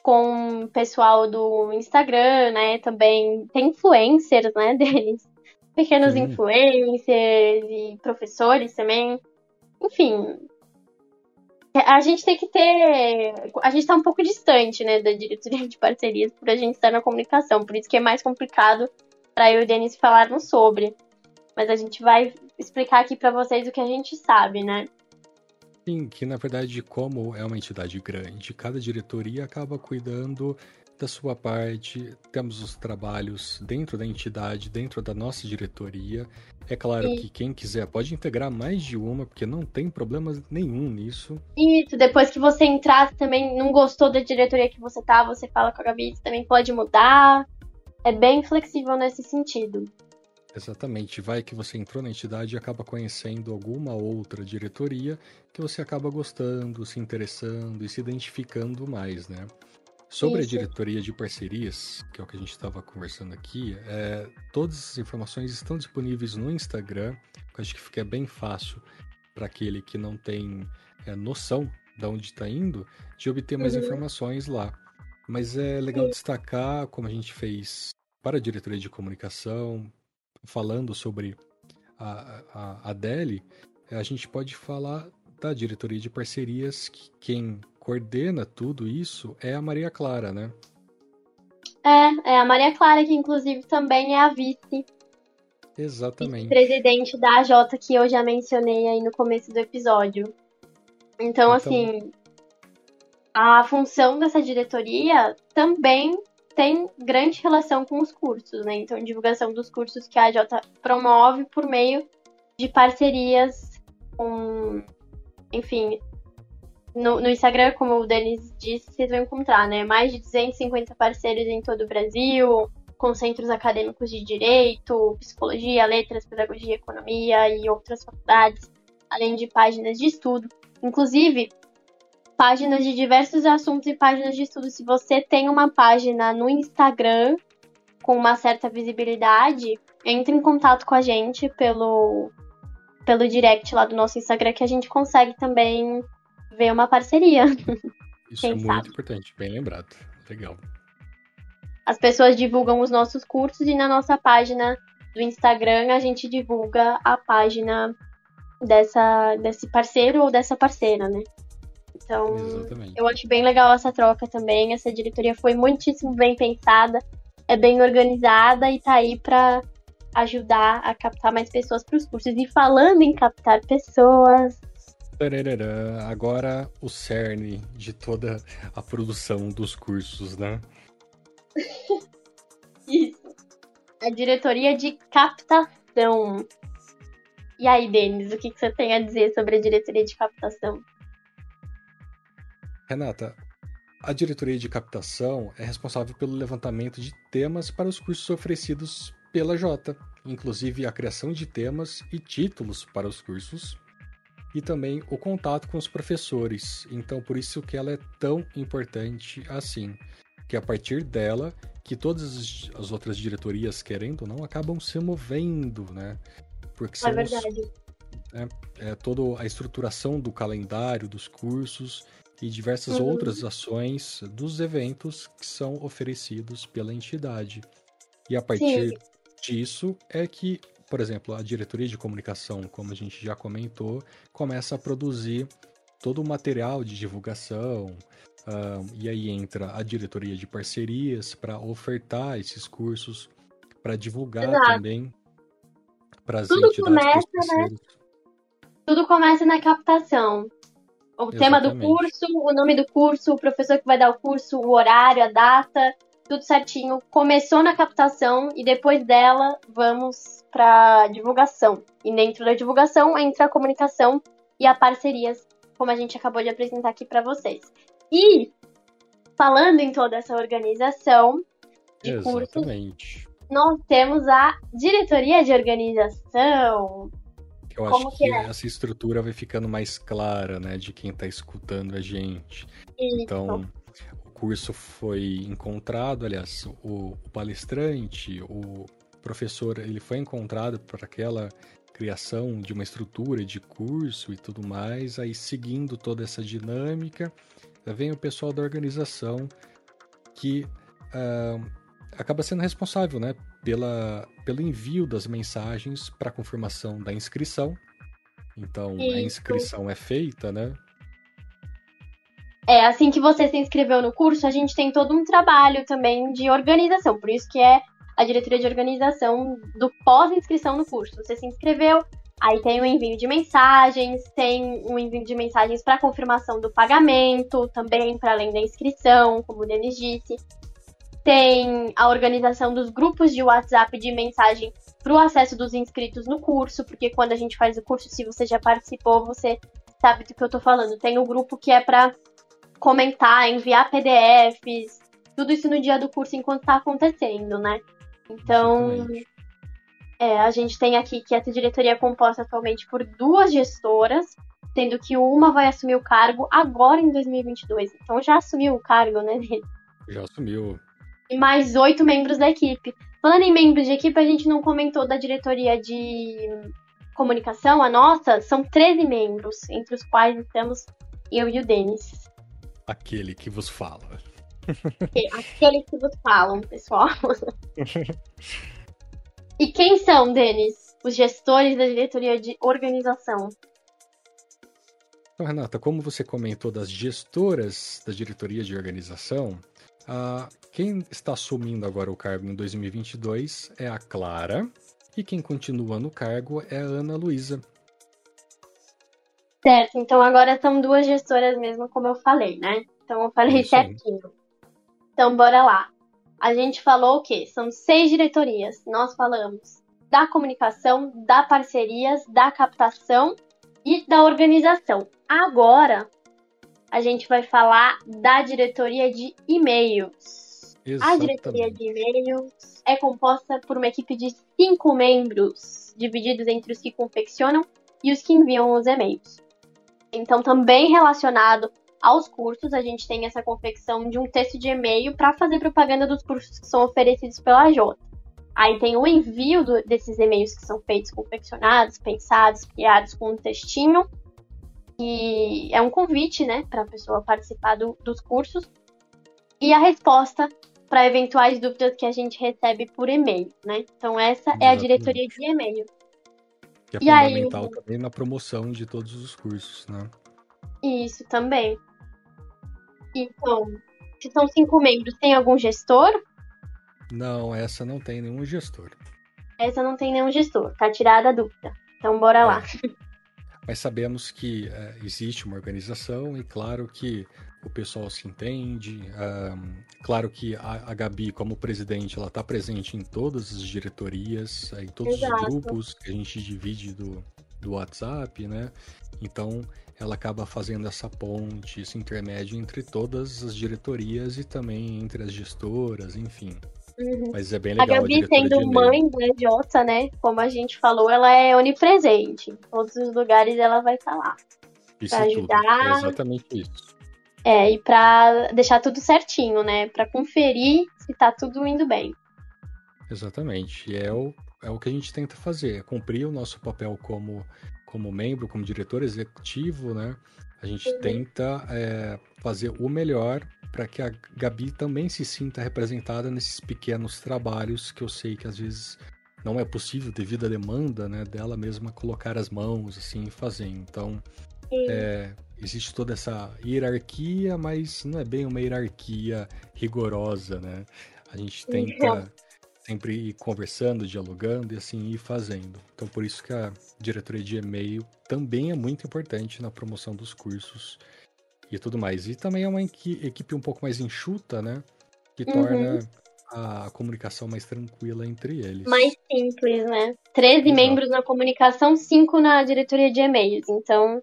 com o pessoal do Instagram, né? Também tem influencers, né, deles. Pequenos Sim. influencers e professores também. Enfim, a gente tem que ter. A gente tá um pouco distante, né, da diretoria de parcerias por a gente estar na comunicação. Por isso que é mais complicado para eu e o Denis falarmos sobre. Mas a gente vai explicar aqui para vocês o que a gente sabe, né? Sim, que na verdade, como é uma entidade grande, cada diretoria acaba cuidando da sua parte, temos os trabalhos dentro da entidade, dentro da nossa diretoria. É claro Sim. que quem quiser pode integrar mais de uma, porque não tem problema nenhum nisso. Isso, depois que você entrar, também não gostou da diretoria que você tá, você fala com a Gabi, você também pode mudar. É bem flexível nesse sentido. Exatamente. Vai que você entrou na entidade e acaba conhecendo alguma outra diretoria que você acaba gostando, se interessando e se identificando mais, né? Sobre Isso. a diretoria de parcerias, que é o que a gente estava conversando aqui, é, todas as informações estão disponíveis no Instagram. Acho que fica bem fácil para aquele que não tem é, noção de onde está indo, de obter mais uhum. informações lá. Mas é legal destacar, como a gente fez para a diretoria de comunicação, falando sobre a, a, a Deli, a gente pode falar da diretoria de parcerias, que quem coordena tudo isso é a Maria Clara, né? É, é a Maria Clara, que inclusive também é a vice. Exatamente. Presidente da AJ, que eu já mencionei aí no começo do episódio. Então, então, assim, a função dessa diretoria também tem grande relação com os cursos, né? Então, divulgação dos cursos que a AJ promove por meio de parcerias com, enfim, no, no, Instagram, como o Denis disse, vocês vão encontrar, né? Mais de 250 parceiros em todo o Brasil, com centros acadêmicos de direito, psicologia, letras, pedagogia, economia e outras faculdades, além de páginas de estudo. Inclusive, páginas de diversos assuntos e páginas de estudo. Se você tem uma página no Instagram com uma certa visibilidade, entre em contato com a gente pelo, pelo direct lá do nosso Instagram que a gente consegue também ver uma parceria. Isso é muito importante, bem lembrado. Legal. As pessoas divulgam os nossos cursos e na nossa página do Instagram a gente divulga a página dessa, desse parceiro ou dessa parceira, né? Então, Exatamente. eu acho bem legal essa troca também. Essa diretoria foi muitíssimo bem pensada, é bem organizada e tá aí para ajudar a captar mais pessoas para os cursos. E falando em captar pessoas, Agora o cerne de toda a produção dos cursos, né? Isso. A diretoria de captação. E aí, Denis, o que, você tem a dizer sobre a diretoria de captação? Renata, a diretoria de captação é responsável pelo levantamento de temas para os cursos oferecidos pela Jota, inclusive a criação de temas e títulos para os cursos, e também o contato com os professores. Então, por isso que ela é tão importante assim, que a partir dela que todas as outras diretorias, querendo ou não, acabam se movendo, né? Porque são é verdade. Os, é, é toda a estruturação do calendário, dos cursos e diversas uhum. outras ações dos eventos que são oferecidos pela entidade. E a partir Sim. disso é que por exemplo, a diretoria de comunicação, como a gente já comentou, começa a produzir todo o material de divulgação, uh, e aí entra a diretoria de parcerias para ofertar esses cursos, para divulgar Exato. também para as entidades. Começa, né? Tudo começa na captação. O Exatamente. tema do curso, o nome do curso, o professor que vai dar o curso, o horário, a data, tudo certinho. Começou na captação e depois dela vamos para divulgação. E dentro da divulgação entra a comunicação e a parcerias, como a gente acabou de apresentar aqui para vocês. E falando em toda essa organização de Exatamente. cursos, nós temos a diretoria de organização. Eu Como acho que, que é? essa estrutura vai ficando mais clara, né, de quem está escutando a gente. Isso. Então, curso foi encontrado, aliás, o, o palestrante, o professor, ele foi encontrado para aquela criação de uma estrutura de curso e tudo mais, aí seguindo toda essa dinâmica, vem o pessoal da organização que uh, acaba sendo responsável, né, pela, pelo envio das mensagens para confirmação da inscrição. Então, Isso. a inscrição é feita, né? É, assim que você se inscreveu no curso, a gente tem todo um trabalho também de organização. Por isso que é a diretoria de organização do pós-inscrição no curso. Você se inscreveu, aí tem o envio de mensagens, tem o envio de mensagens para confirmação do pagamento, também para além da inscrição, como o Denis disse. Tem a organização dos grupos de WhatsApp de mensagem para o acesso dos inscritos no curso, porque quando a gente faz o curso, se você já participou, você sabe do que eu estou falando. Tem o grupo que é para comentar, enviar PDFs, tudo isso no dia do curso enquanto está acontecendo, né? Então, é, a gente tem aqui que essa diretoria é composta atualmente por duas gestoras, sendo que uma vai assumir o cargo agora em 2022. Então já assumiu o cargo, né? Já assumiu. E mais oito membros da equipe. Falando em membros de equipe, a gente não comentou da diretoria de comunicação, a nossa, são 13 membros, entre os quais estamos eu e o Denis. Aquele que vos fala. Aquele que vos falam, pessoal. e quem são, Denis, os gestores da diretoria de organização? Então, Renata, como você comentou das gestoras da diretoria de organização, uh, quem está assumindo agora o cargo em 2022 é a Clara e quem continua no cargo é a Ana Luísa. Certo, então agora são duas gestoras mesmo, como eu falei, né? Então eu falei Isso certinho. Aí. Então bora lá. A gente falou o quê? São seis diretorias. Nós falamos da comunicação, da parcerias, da captação e da organização. Agora a gente vai falar da diretoria de e-mails. A diretoria de e-mails é composta por uma equipe de cinco membros, divididos entre os que confeccionam e os que enviam os e-mails. Então, também relacionado aos cursos, a gente tem essa confecção de um texto de e-mail para fazer propaganda dos cursos que são oferecidos pela Jota. Aí tem o envio do, desses e-mails que são feitos, confeccionados, pensados, criados com um textinho. E é um convite, né, para a pessoa participar do, dos cursos. E a resposta para eventuais dúvidas que a gente recebe por e-mail, né? Então essa Exatamente. é a diretoria de e-mail. Que é e fundamental aí... também na promoção de todos os cursos, né? Isso também. Então, se são cinco membros, tem algum gestor? Não, essa não tem nenhum gestor. Essa não tem nenhum gestor, tá tirada a dúvida. Então bora é. lá. Mas sabemos que é, existe uma organização e claro que o pessoal se entende. Um, claro que a, a, Gabi, como presidente, ela está presente em todas as diretorias, em todos Exato. os grupos que a gente divide do, do WhatsApp, né? Então ela acaba fazendo essa ponte, esse intermédio entre todas as diretorias e também entre as gestoras, enfim. Uhum. Mas é bem legal. A Gabi, a sendo mãe da Jota, né? Como a gente falou, ela é onipresente. Em todos os lugares ela vai estar lá. Isso pra ajudar. Tudo. É exatamente isso. É, e pra deixar tudo certinho, né? Pra conferir se tá tudo indo bem. Exatamente. E é o, é o que a gente tenta fazer, é cumprir o nosso papel como, como membro, como diretor executivo, né? A gente uhum. tenta é, fazer o melhor para que a Gabi também se sinta representada nesses pequenos trabalhos que eu sei que às vezes não é possível devido à demanda né, dela mesma colocar as mãos assim e fazer. Então é, existe toda essa hierarquia, mas não é bem uma hierarquia rigorosa, né? A gente tenta sempre ir conversando, dialogando e assim ir fazendo. Então por isso que a diretoria de e-mail também é muito importante na promoção dos cursos e tudo mais. E também é uma equipe um pouco mais enxuta, né? Que uhum. torna a comunicação mais tranquila entre eles. Mais simples, né? 13 Exato. membros na comunicação, 5 na diretoria de e-mails. Então,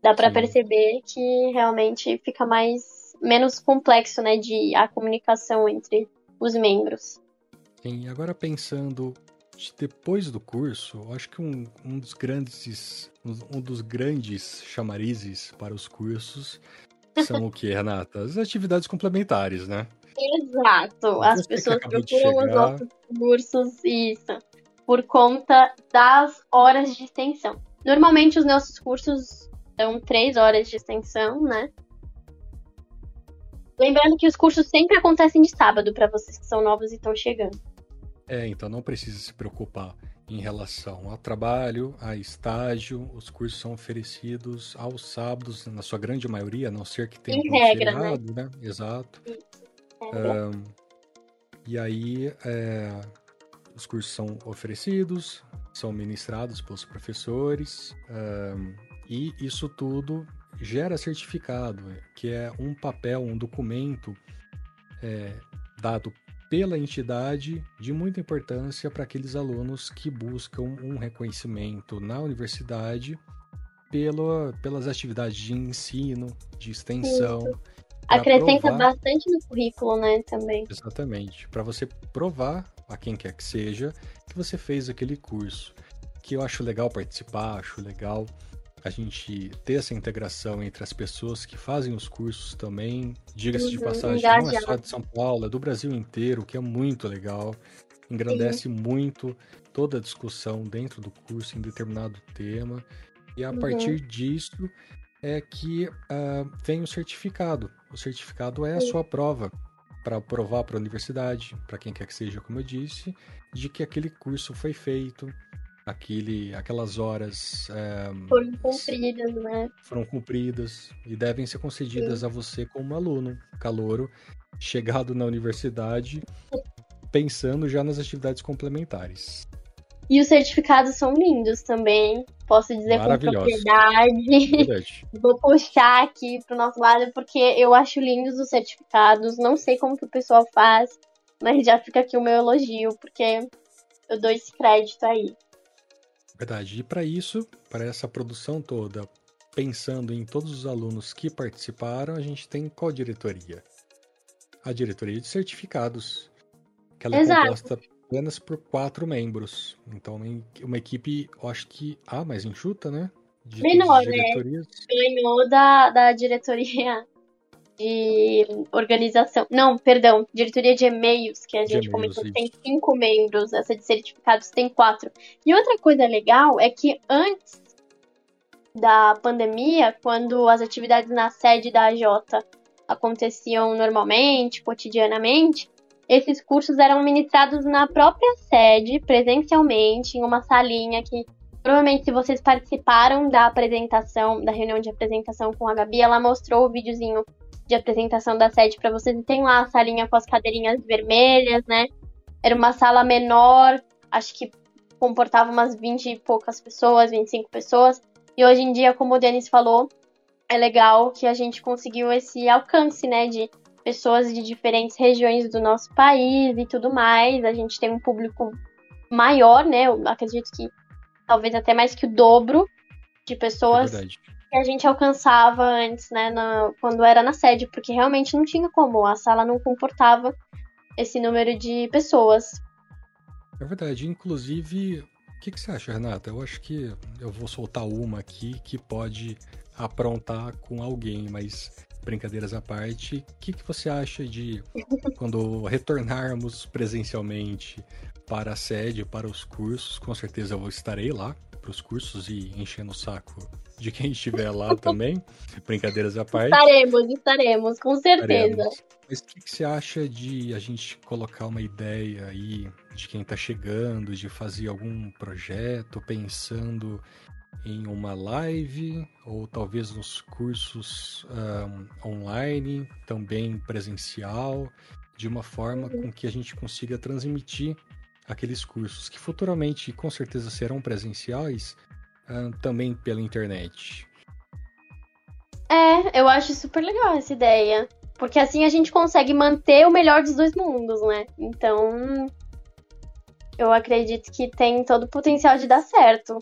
dá para perceber que realmente fica mais menos complexo, né, de a comunicação entre os membros. Sim, agora pensando depois do curso, eu acho que um, um dos grandes um dos grandes chamarizes para os cursos são o que, Renata? As atividades complementares, né? Exato. As pessoas procuram os nossos cursos, isso, por conta das horas de extensão. Normalmente os nossos cursos são três horas de extensão, né? Lembrando que os cursos sempre acontecem de sábado para vocês que são novos e estão chegando. É, então não precisa se preocupar em relação ao trabalho, a estágio. Os cursos são oferecidos aos sábados, na sua grande maioria, a não ser que tenha em um regra, né? feriado, né? né? Exato. Um, e aí, é, os cursos são oferecidos, são ministrados pelos professores, um, e isso tudo gera certificado, que é um papel, um documento é, dado pela entidade de muita importância para aqueles alunos que buscam um reconhecimento na universidade pelo, pelas atividades de ensino, de extensão. Acrescenta provar... bastante no currículo, né, também. Exatamente. Para você provar a quem quer que seja que você fez aquele curso. Que eu acho legal participar, acho legal a gente ter essa integração entre as pessoas que fazem os cursos também. Diga-se uhum, de passagem, engajado. não é só de São Paulo, é do Brasil inteiro, que é muito legal. Engrandece Sim. muito toda a discussão dentro do curso em determinado tema. E a uhum. partir disso é que uh, vem o certificado. O certificado é a sua prova para provar para a universidade, para quem quer que seja, como eu disse, de que aquele curso foi feito, aquele, aquelas horas é, foram cumpridas, né? Foram cumpridas e devem ser concedidas Sim. a você como aluno, calouro, chegado na universidade, pensando já nas atividades complementares. E os certificados são lindos também, posso dizer com propriedade. Vou puxar aqui pro nosso lado porque eu acho lindos os certificados. Não sei como que o pessoal faz, mas já fica aqui o meu elogio, porque eu dou esse crédito aí. Verdade. E para isso, para essa produção toda, pensando em todos os alunos que participaram, a gente tem qual diretoria? A diretoria de certificados, que ela é Exato. composta apenas por quatro membros. Então, uma equipe, eu acho que a mais enxuta, né? De Menor, né? Ganhou da, da diretoria de organização. Não, perdão, diretoria de e-mails, que a gente comentou tem cinco membros, essa de certificados tem quatro. E outra coisa legal é que antes da pandemia, quando as atividades na sede da AJ aconteciam normalmente, cotidianamente, esses cursos eram ministrados na própria sede, presencialmente, em uma salinha que provavelmente se vocês participaram da apresentação, da reunião de apresentação com a Gabi, ela mostrou o videozinho de apresentação da sede para vocês. E tem lá a salinha com as cadeirinhas vermelhas, né? Era uma sala menor, acho que comportava umas 20 e poucas pessoas, 25 pessoas. E hoje em dia, como o Denis falou, é legal que a gente conseguiu esse alcance, né, de pessoas de diferentes regiões do nosso país e tudo mais. A gente tem um público maior, né? Eu acredito que talvez até mais que o dobro de pessoas é que a gente alcançava antes, né, na, quando era na sede, porque realmente não tinha como, a sala não comportava esse número de pessoas. É verdade, inclusive, o que, que você acha, Renata? Eu acho que eu vou soltar uma aqui que pode aprontar com alguém, mas brincadeiras à parte, o que, que você acha de quando retornarmos presencialmente para a sede, para os cursos? Com certeza eu estarei lá para os cursos e enchendo o saco de quem estiver lá também. Brincadeiras à parte. Estaremos, estaremos, com certeza. Estaremos. Mas o que, que, você acha de a gente colocar uma ideia aí de quem está chegando, de fazer algum projeto pensando em uma live ou talvez nos cursos um, online, também presencial, de uma forma com que a gente consiga transmitir aqueles cursos que futuramente com certeza serão presenciais, uh, também pela internet. É, eu acho super legal essa ideia. Porque assim a gente consegue manter o melhor dos dois mundos, né? Então, eu acredito que tem todo o potencial de dar certo.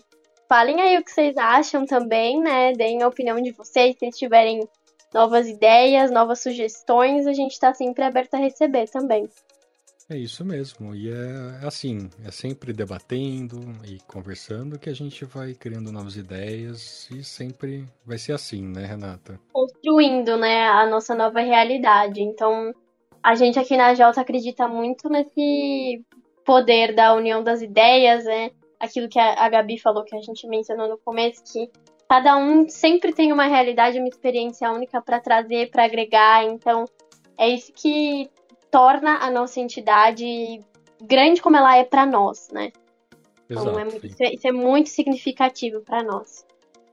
Falem aí o que vocês acham também, né? Deem a opinião de vocês, se tiverem novas ideias, novas sugestões, a gente está sempre aberto a receber também. É isso mesmo. E é assim, é sempre debatendo e conversando que a gente vai criando novas ideias e sempre vai ser assim, né, Renata? Construindo, né, a nossa nova realidade. Então, a gente aqui na Jota acredita muito nesse poder da união das ideias, né? Aquilo que a Gabi falou, que a gente mencionou no começo, que cada um sempre tem uma realidade, uma experiência única para trazer, para agregar. Então, é isso que torna a nossa entidade grande como ela é para nós, né? Exato, então, é muito, isso, é, isso, é, muito significativo para nós.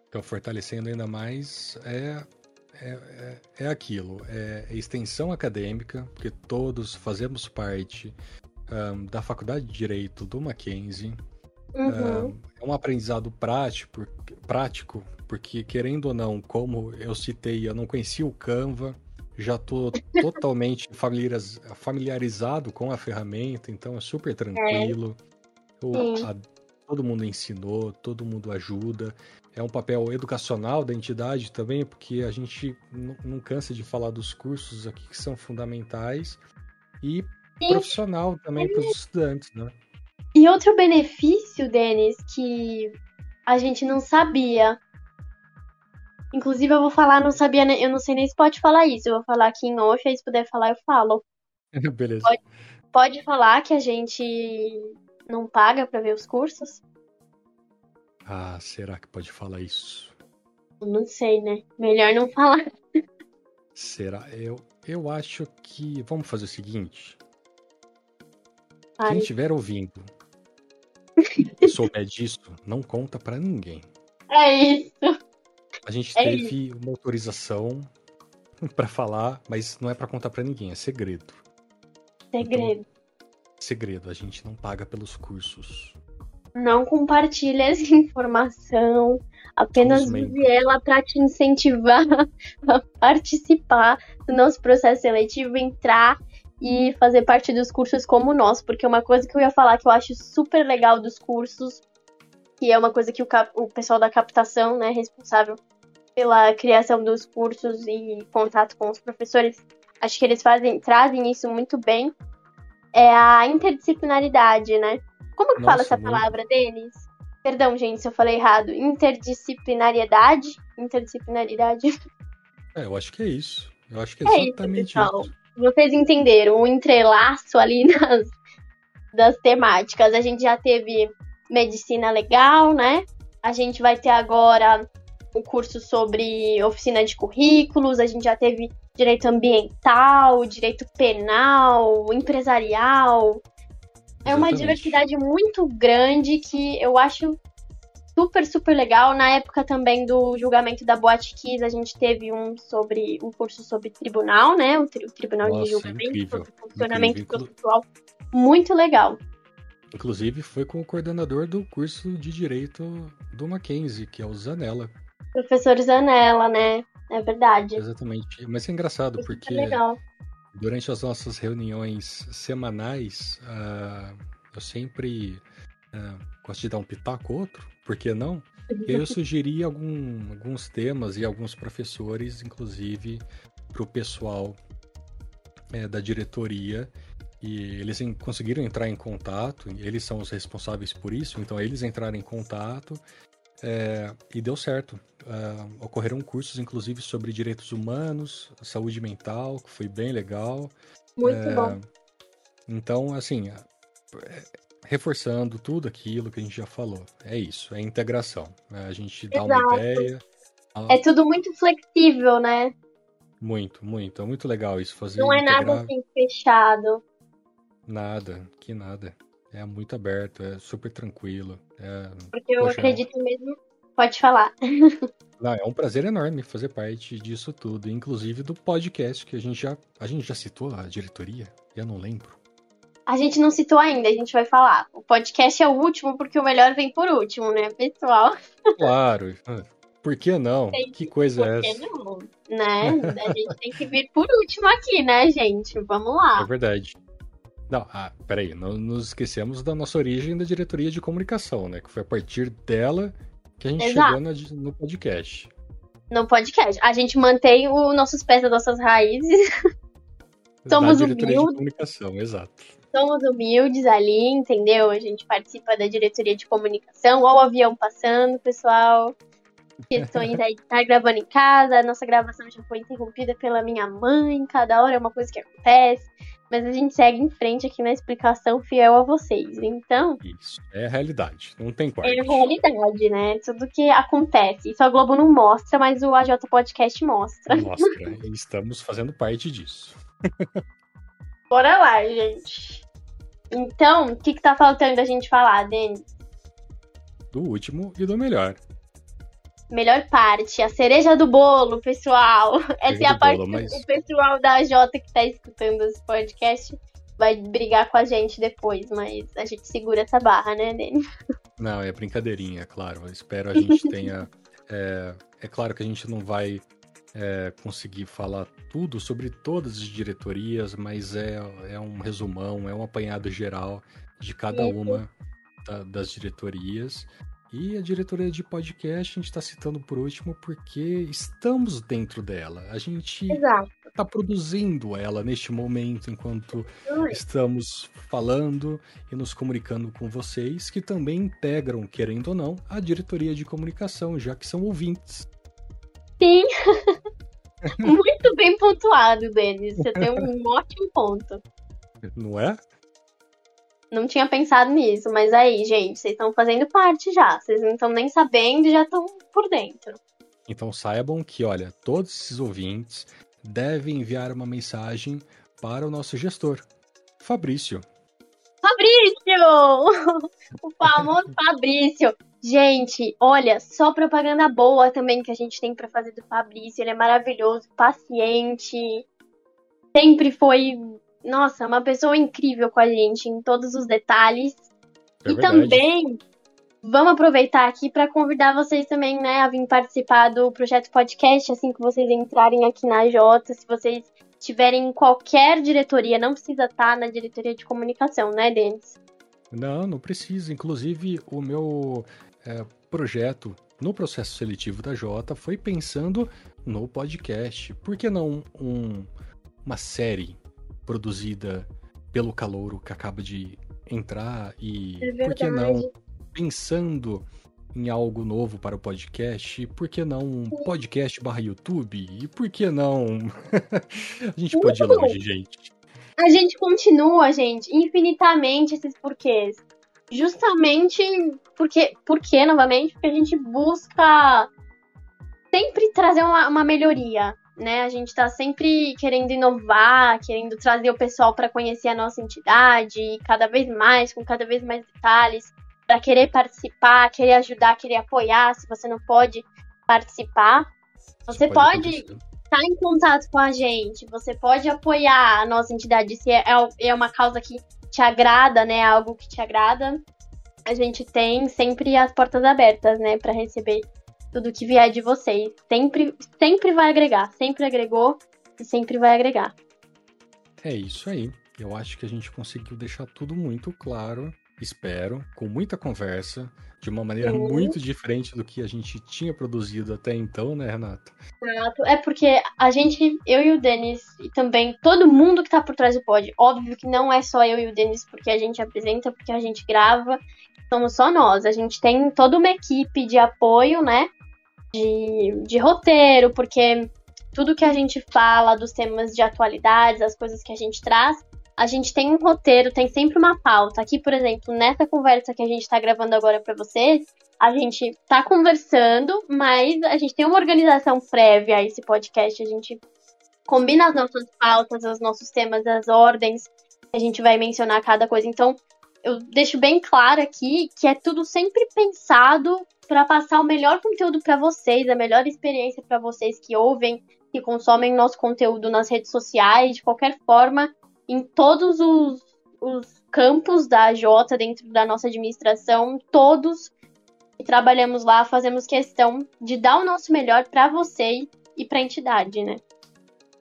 Então, fortalecendo ainda mais é, é, é, é aquilo, é extensão acadêmica, porque todos fazemos parte um, da Faculdade de Direito do Mackenzie. Uhum. Um, é um aprendizado prático, prático, porque querendo ou não, como eu citei, eu não conhecia o Canva, já estou totalmente familiarizado com a ferramenta, então é super tranquilo. É. O, a, todo mundo ensinou, todo mundo ajuda. É um papel educacional da entidade também, porque a gente não cansa de falar dos cursos aqui que são fundamentais e Sim. profissional também para os estudantes, né? E outro benefício, Denis, que a gente não sabia Inclusive, eu vou falar, não sabia, eu não sei nem se pode falar isso. Eu vou falar aqui em off, aí se puder falar, eu falo. Beleza. Pode, pode falar que a gente não paga para ver os cursos? Ah, será que pode falar isso? Não sei, né? Melhor não falar. Será? Eu, eu acho que. Vamos fazer o seguinte. Quem estiver ouvindo, souber disso, não conta para ninguém. É isso. A gente É teve uma autorização para falar, mas não é para contar para ninguém, é segredo. Segredo. Segredo, a gente não paga pelos cursos. Não compartilhe essa informação. Apenas use ela para te incentivar a participar do nosso processo seletivo, entrar e fazer parte dos cursos como o nosso. Porque uma coisa que eu ia falar que eu acho super legal dos cursos, que é uma coisa que o, o pessoal da captação, né, responsável pela criação dos cursos e contato com os professores, acho que eles fazem, trazem isso muito bem, é a interdisciplinaridade, né? Como que fala Nossa, essa muito. palavra deles? Perdão, gente, se eu falei errado. Interdisciplinariedade? Interdisciplinaridade. É, eu acho que é isso. Eu acho que é É isso, exatamente pessoal. isso. Vocês entenderam o entrelaço ali nas, das temáticas. A gente já teve medicina legal, né? A gente vai ter agora o curso sobre oficina de currículos, a gente já teve direito ambiental, direito penal, empresarial. É uma Exatamente. diversidade muito grande que eu acho super, super legal. Na época também do julgamento da Boate Kiss, a gente teve um sobre um curso sobre tribunal, né? O, tri- o tribunal Nossa, de julgamento, incrível, sobre funcionamento incrível. processual. Muito legal. Inclusive, foi com o coordenador do curso de Direito do Mackenzie, que é o Zanella. Professor Zanella, né? É verdade. Exatamente. Mas é engraçado, Super porque legal. durante as nossas reuniões semanais, ah, eu sempre ah, gosto de dar um pitaco ou outro, por que não? Eu sugeri algum- alguns temas e alguns professores, inclusive, para o pessoal eh, da diretoria. E eles conseguiram entrar em contato, eles são os responsáveis por isso, então eles entraram em contato eh, e deu certo. Ah, ocorreram cursos, inclusive, sobre direitos humanos, saúde mental, que foi bem legal. Muito É, bom. Então, assim, é, reforçando tudo aquilo que a gente já falou. É isso, é integração. É A gente dá uma Exato. ideia. a- É tudo muito flexível, né? Muito, muito. É muito legal isso, fazer Não é integrar nada assim fechado. nada, que nada. É muito aberto, é super tranquilo. É, Porque eu Poxa. acredito mesmo. Pode falar. não, é um prazer enorme fazer parte disso tudo, inclusive do podcast que a gente já, a gente já citou a diretoria. Eu não lembro. A gente não citou ainda, a gente vai falar. O podcast é o último, porque o melhor vem por último, né, pessoal? Claro. Por que não? Tem Que coisa é Por que essa? não? Né? A gente tem que vir por último aqui, né, gente? Vamos É lá. verdade. Não, ah, peraí, não nos esquecemos da nossa origem da diretoria de comunicação, né? Que foi a partir dela que a gente Exato. chegou na- no podcast. No podcast. A gente mantém os nossos pés das nossas raízes. Somos humildes. Somos humildes ali, entendeu? A gente participa da diretoria de comunicação. Olha o avião passando, pessoal. Questões aí de estar gravando em casa. A nossa gravação já foi interrompida pela minha mãe. Cada hora é uma coisa que acontece. Mas a gente segue em frente aqui na explicação fiel a vocês. Então, Isso. É a realidade. Não tem quarto. é a realidade, né? Tudo que acontece. Isso a Globo não mostra, mas o AJ Podcast mostra. Mostra. e estamos fazendo parte disso. Bora lá, gente. Então, o que, que tá faltando a gente falar, Denis? Do último e do melhor. Melhor parte, a cereja do bolo, pessoal. Essa é a parte bolo, mas- que o pessoal da Jota que tá escutando esse podcast vai brigar com a gente depois, mas a gente segura essa barra, né, Denis? Não, é brincadeirinha, é claro. Eu espero a gente tenha. É, é claro que a gente não vai é, conseguir falar tudo sobre todas as diretorias, mas é, é um resumão, é um apanhado geral de cada Isso. uma da- das diretorias. E a diretoria de podcast a gente está citando por último porque estamos dentro dela. A gente está produzindo ela neste momento enquanto estamos falando e nos comunicando com vocês que também integram, querendo ou não, a diretoria de comunicação, já que são ouvintes. Sim. Muito bem pontuado, Denis. Você tem um ótimo ponto. Não é? Não tinha pensado nisso, mas aí, gente, vocês estão fazendo parte já. Vocês não estão nem sabendo e já estão por dentro. Então saibam que, olha, todos esses ouvintes devem enviar uma mensagem para o nosso gestor, Fabrício. Fabrício! O famoso Fabrício. Gente, olha, só propaganda boa também que a gente tem para fazer do Fabrício. Ele é maravilhoso, paciente. Sempre foi, nossa, uma pessoa incrível com a gente em todos os detalhes. É e verdade. também vamos aproveitar aqui para convidar vocês também, né, a vir participar do projeto podcast assim que vocês entrarem aqui na Jota, se vocês tiverem em qualquer diretoria, não precisa estar na diretoria de comunicação, né, Denis? Não, não precisa. Inclusive, o meu é, projeto no processo seletivo da Jota foi pensando no podcast. Por que não um- uma série produzida pelo calouro que acaba de entrar e É por que não pensando em algo novo para o podcast? Por que não um podcast barra YouTube? E por que não a gente pode ir Muito longe, gente? A gente continua, gente, infinitamente esses porquês. Justamente porque, porque novamente, porque a gente busca sempre trazer uma, uma melhoria, né? A gente tá sempre querendo inovar, querendo trazer o pessoal para conhecer a nossa entidade, e cada vez mais, com cada vez mais detalhes, para querer participar, querer ajudar, querer apoiar, se você não pode participar. Você pode estar em contato com a gente, você pode apoiar a nossa entidade se é, é uma causa que te agrada, né? Algo que te agrada. A gente tem sempre as portas abertas, né, para receber tudo que vier de vocês. Sempre, sempre vai agregar, sempre agregou e sempre vai agregar. É isso aí. Eu acho que a gente conseguiu deixar tudo muito claro. Espero, com muita conversa, de uma maneira Sim. muito diferente do que a gente tinha produzido até então, né, Renata? Exato. É porque a gente, eu e o Denis, e também todo mundo que tá por trás do pod, óbvio que não é só eu e o Denis, porque a gente apresenta, porque a gente grava, somos só nós. A gente tem toda uma equipe de apoio, né? De, de roteiro, porque tudo que a gente fala dos temas de atualidades, as coisas que a gente traz, a gente tem um roteiro, tem sempre uma pauta. Aqui, por exemplo, nessa conversa que a gente tá gravando agora pra vocês, a gente tá conversando, mas a gente tem uma organização prévia a esse podcast. A gente combina as nossas pautas, os nossos temas, as ordens. A gente vai mencionar cada coisa. Então, eu deixo bem claro aqui que é tudo sempre pensado para passar o melhor conteúdo para vocês, a melhor experiência para vocês que ouvem, que consomem nosso conteúdo nas redes sociais, de qualquer forma, em todos os, os campos da Jota, dentro da nossa administração, todos que trabalhamos lá, fazemos questão de dar o nosso melhor para você e para a entidade, né?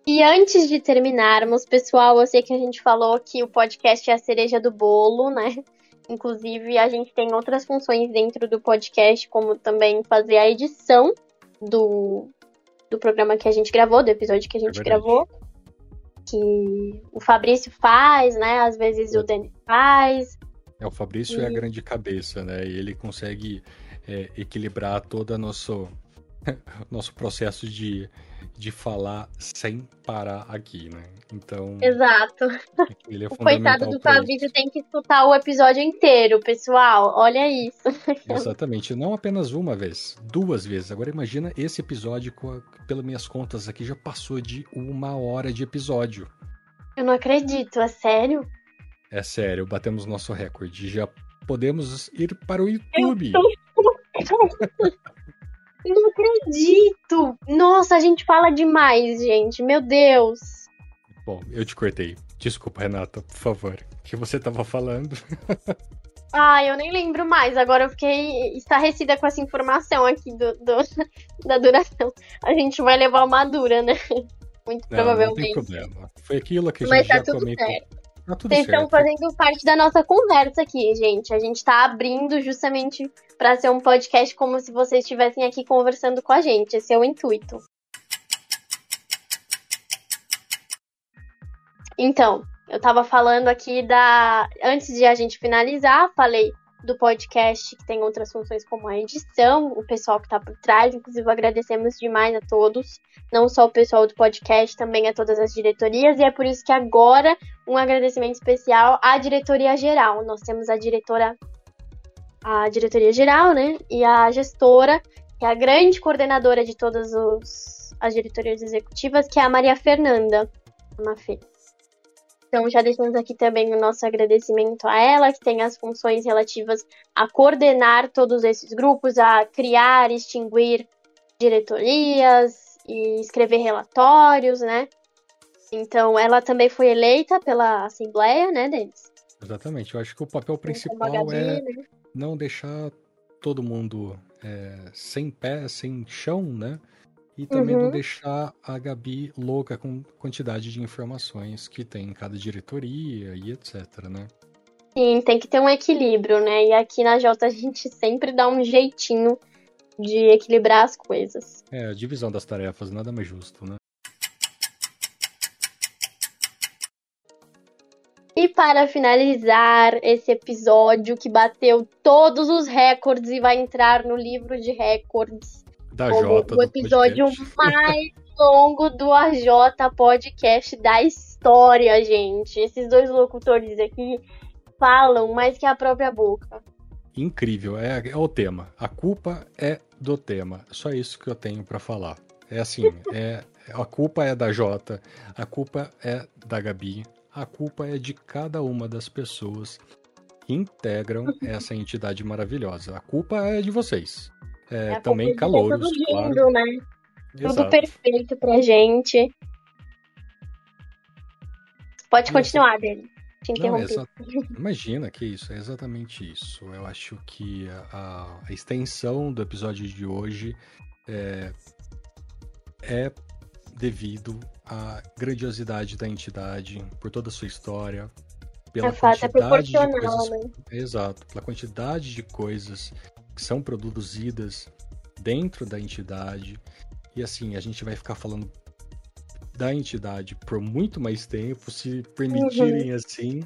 E antes de terminarmos, pessoal, eu sei que a gente falou que o podcast é a cereja do bolo, né? Inclusive, a gente tem outras funções dentro do podcast, como também fazer a edição do, do programa que a gente gravou, do episódio que a gente verdade. gravou. Que o Fabrício faz, né? Às vezes o Dani faz. É, o Fabrício é a E- grande cabeça, né? E ele consegue é, equilibrar todo o nosso, nosso processo de, de falar sem parar aqui, né? Então, Exato. ele é O coitado do Fabrício tem que escutar o episódio inteiro, pessoal. Olha isso. Exatamente, não apenas uma vez, duas vezes. Agora imagina esse episódio, pelas minhas contas aqui, já passou de uma hora de episódio. Eu não acredito, é sério? É sério, batemos nosso recorde. Já podemos ir para o YouTube. Não acredito! Nossa, a gente fala demais, gente. Meu Deus. Bom, eu te cortei. Desculpa, Renata, por favor. O que você estava falando? Ai, eu nem lembro mais. Agora eu fiquei estarrecida com essa informação aqui do, do- da duração. A gente vai levar uma dura, né? Muito Não, não tem provavelmente. problema. Foi aquilo que a gente Mas tá já tudo comentou. certo. Tá Vocês certo. estão fazendo parte da nossa conversa aqui, gente. A gente tá abrindo justamente para ser um podcast como se vocês estivessem aqui conversando com a gente. Esse é o intuito. Então, eu tava falando aqui da. Antes de a gente finalizar, falei do podcast que tem outras funções como a edição, o pessoal que tá por trás. Inclusive, agradecemos demais a todos. Não só o pessoal do podcast, também a todas as diretorias. E é por isso que agora um agradecimento especial à diretoria geral. Nós temos a diretora, a diretoria geral, né? E a gestora, que é a grande coordenadora de todas os, as diretorias executivas, que é a Maria Fernanda. Mafê. Então já deixamos aqui também o nosso agradecimento a ela, que tem as funções relativas a coordenar todos esses grupos, a criar, extinguir diretorias e escrever relatórios, né? Então ela também foi eleita pela Assembleia, né, Denis? Exatamente. Eu acho que o papel principal é né? não deixar todo mundo é, sem pé, sem chão, né? E também uhum. não deixar a Gabi louca com quantidade de informações que tem em cada diretoria e etc, né? Sim, tem que ter um equilíbrio, né? E aqui na Jota a gente sempre dá um jeitinho de equilibrar as coisas. É, a divisão das tarefas, nada mais justo, né? E para finalizar esse episódio que bateu todos os recordes e vai entrar no livro de recordes da Jota, o episódio mais longo do AJ Podcast da história, gente. Esses dois locutores aqui falam mais que a própria boca. Incrível, é, é o tema. A culpa é do tema. Só isso que eu tenho para falar. É assim, é, a culpa é da Jota, a culpa é da Gabi, a culpa é de cada uma das pessoas que integram essa entidade maravilhosa. A culpa é de vocês. É, é também calouros, tudo lindo, claro. né? Exato. Tudo perfeito pra gente. Pode continuar, dele. Te interrompi. Não, Imagina que isso, é exatamente isso. Eu acho que a, a extensão do episódio de hoje é, é devido à grandiosidade da entidade, por toda a sua história, pela é quantidade é de coisas, né? exato, pela quantidade de coisas que são produzidas dentro da entidade. E assim, a gente vai ficar falando da entidade por muito mais tempo, se permitirem uhum. assim.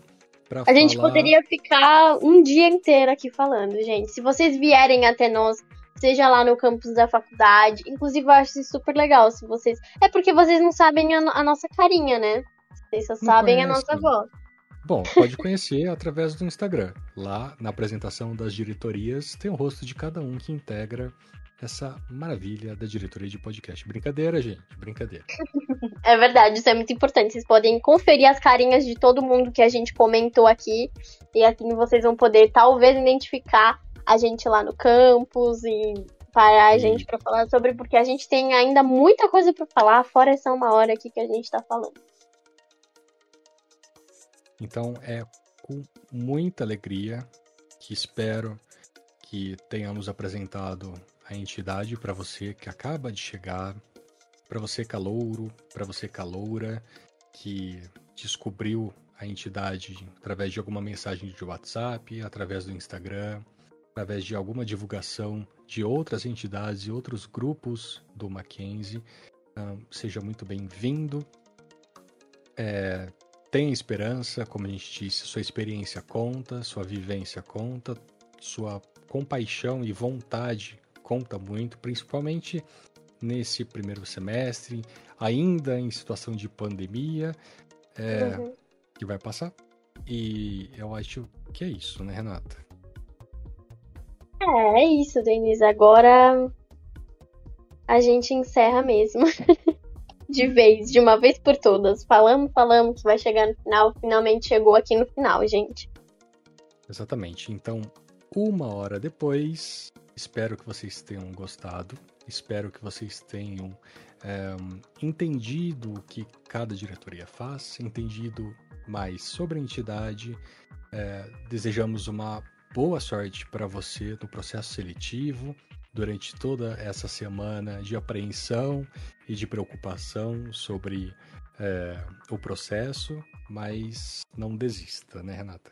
a falar... gente poderia ficar um dia inteiro aqui falando, gente. Se vocês vierem até nós seja lá no campus da faculdade. Inclusive, eu acho isso super legal. Se vocês. É porque vocês não sabem a, a nossa carinha, né? Vocês só não sabem conheço. a nossa voz. Bom, pode conhecer através do Instagram. Lá, na apresentação das diretorias, tem o rosto de cada um que integra essa maravilha da diretoria de podcast. Brincadeira, gente, brincadeira. É verdade, isso é muito importante. Vocês podem conferir as carinhas de todo mundo que a gente comentou aqui. E assim vocês vão poder, talvez, identificar a gente lá no campus e parar a gente para falar sobre, porque a gente tem ainda muita coisa para falar, fora essa uma hora aqui que a gente está falando. Então é com muita alegria que espero que tenhamos apresentado a entidade para você que acaba de chegar, para você calouro, para você caloura que descobriu a entidade através de alguma mensagem de WhatsApp, através do Instagram, através de alguma divulgação de outras entidades e outros grupos do Mackenzie. seja muito bem-vindo. É, tenha esperança, como a gente disse, sua experiência conta, sua vivência conta, sua compaixão e vontade conta muito, principalmente nesse primeiro semestre, ainda em situação de pandemia, é, uhum. que vai passar. E eu acho que é isso, né, Renata? É, é isso, Denise. Agora a gente encerra mesmo. de vez, de uma vez por todas. Falamos, falamos que vai chegar no final, finalmente chegou aqui no final, gente. Exatamente. Então, uma hora depois, espero que vocês tenham gostado. Espero que vocês tenham é, entendido o que cada diretoria faz, entendido mais sobre a entidade. É, desejamos uma boa sorte para você no processo seletivo durante toda essa semana de apreensão e de preocupação sobre é, o processo, mas não desista, né, Renata?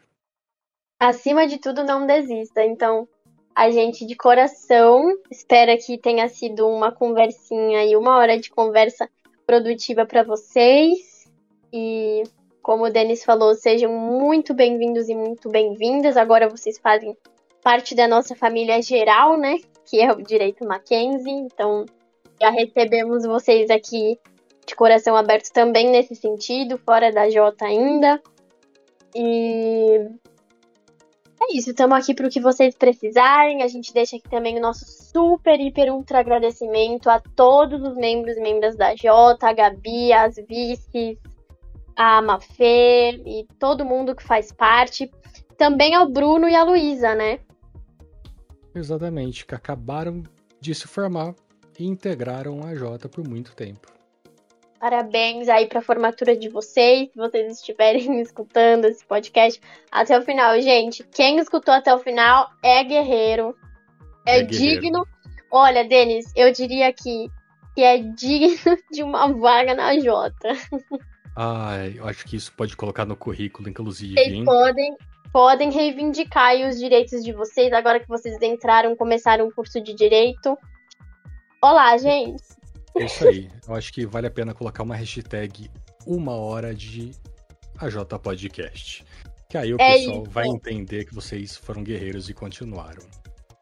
Acima de tudo, não desista. Então, a gente de coração espera que tenha sido uma conversinha e uma hora de conversa produtiva para vocês. E como o Denis falou, sejam muito bem-vindos e muito bem-vindas. Agora vocês fazem parte da nossa família geral, né? Que é o Direito Mackenzie. Então, já recebemos vocês aqui de coração aberto também nesse sentido, fora da Jota ainda. E é isso, estamos aqui para o que vocês precisarem. A gente deixa aqui também o nosso super, hiper, ultra agradecimento a todos os membros e membros da Jota, a Gabi, as vices, a Mafê e todo mundo que faz parte. Também ao Bruno e a Luísa, né? Exatamente, que acabaram de se formar e integraram a Jota por muito tempo. Parabéns aí para a formatura de vocês, se vocês estiverem escutando esse podcast até o final. Gente, quem escutou até o final é guerreiro, é, é digno. Olha, Denis, eu diria que, que é digno de uma vaga na Jota. Ai, eu acho que isso pode colocar no currículo, inclusive. Vocês hein? podem, podem reivindicar os direitos de vocês agora que vocês entraram, começaram um curso de direito. Olá, gente! É isso aí. Eu acho que vale a pena colocar uma hashtag uma hora de AJ Podcast. Que aí o é pessoal isso. vai entender que vocês foram guerreiros e continuaram.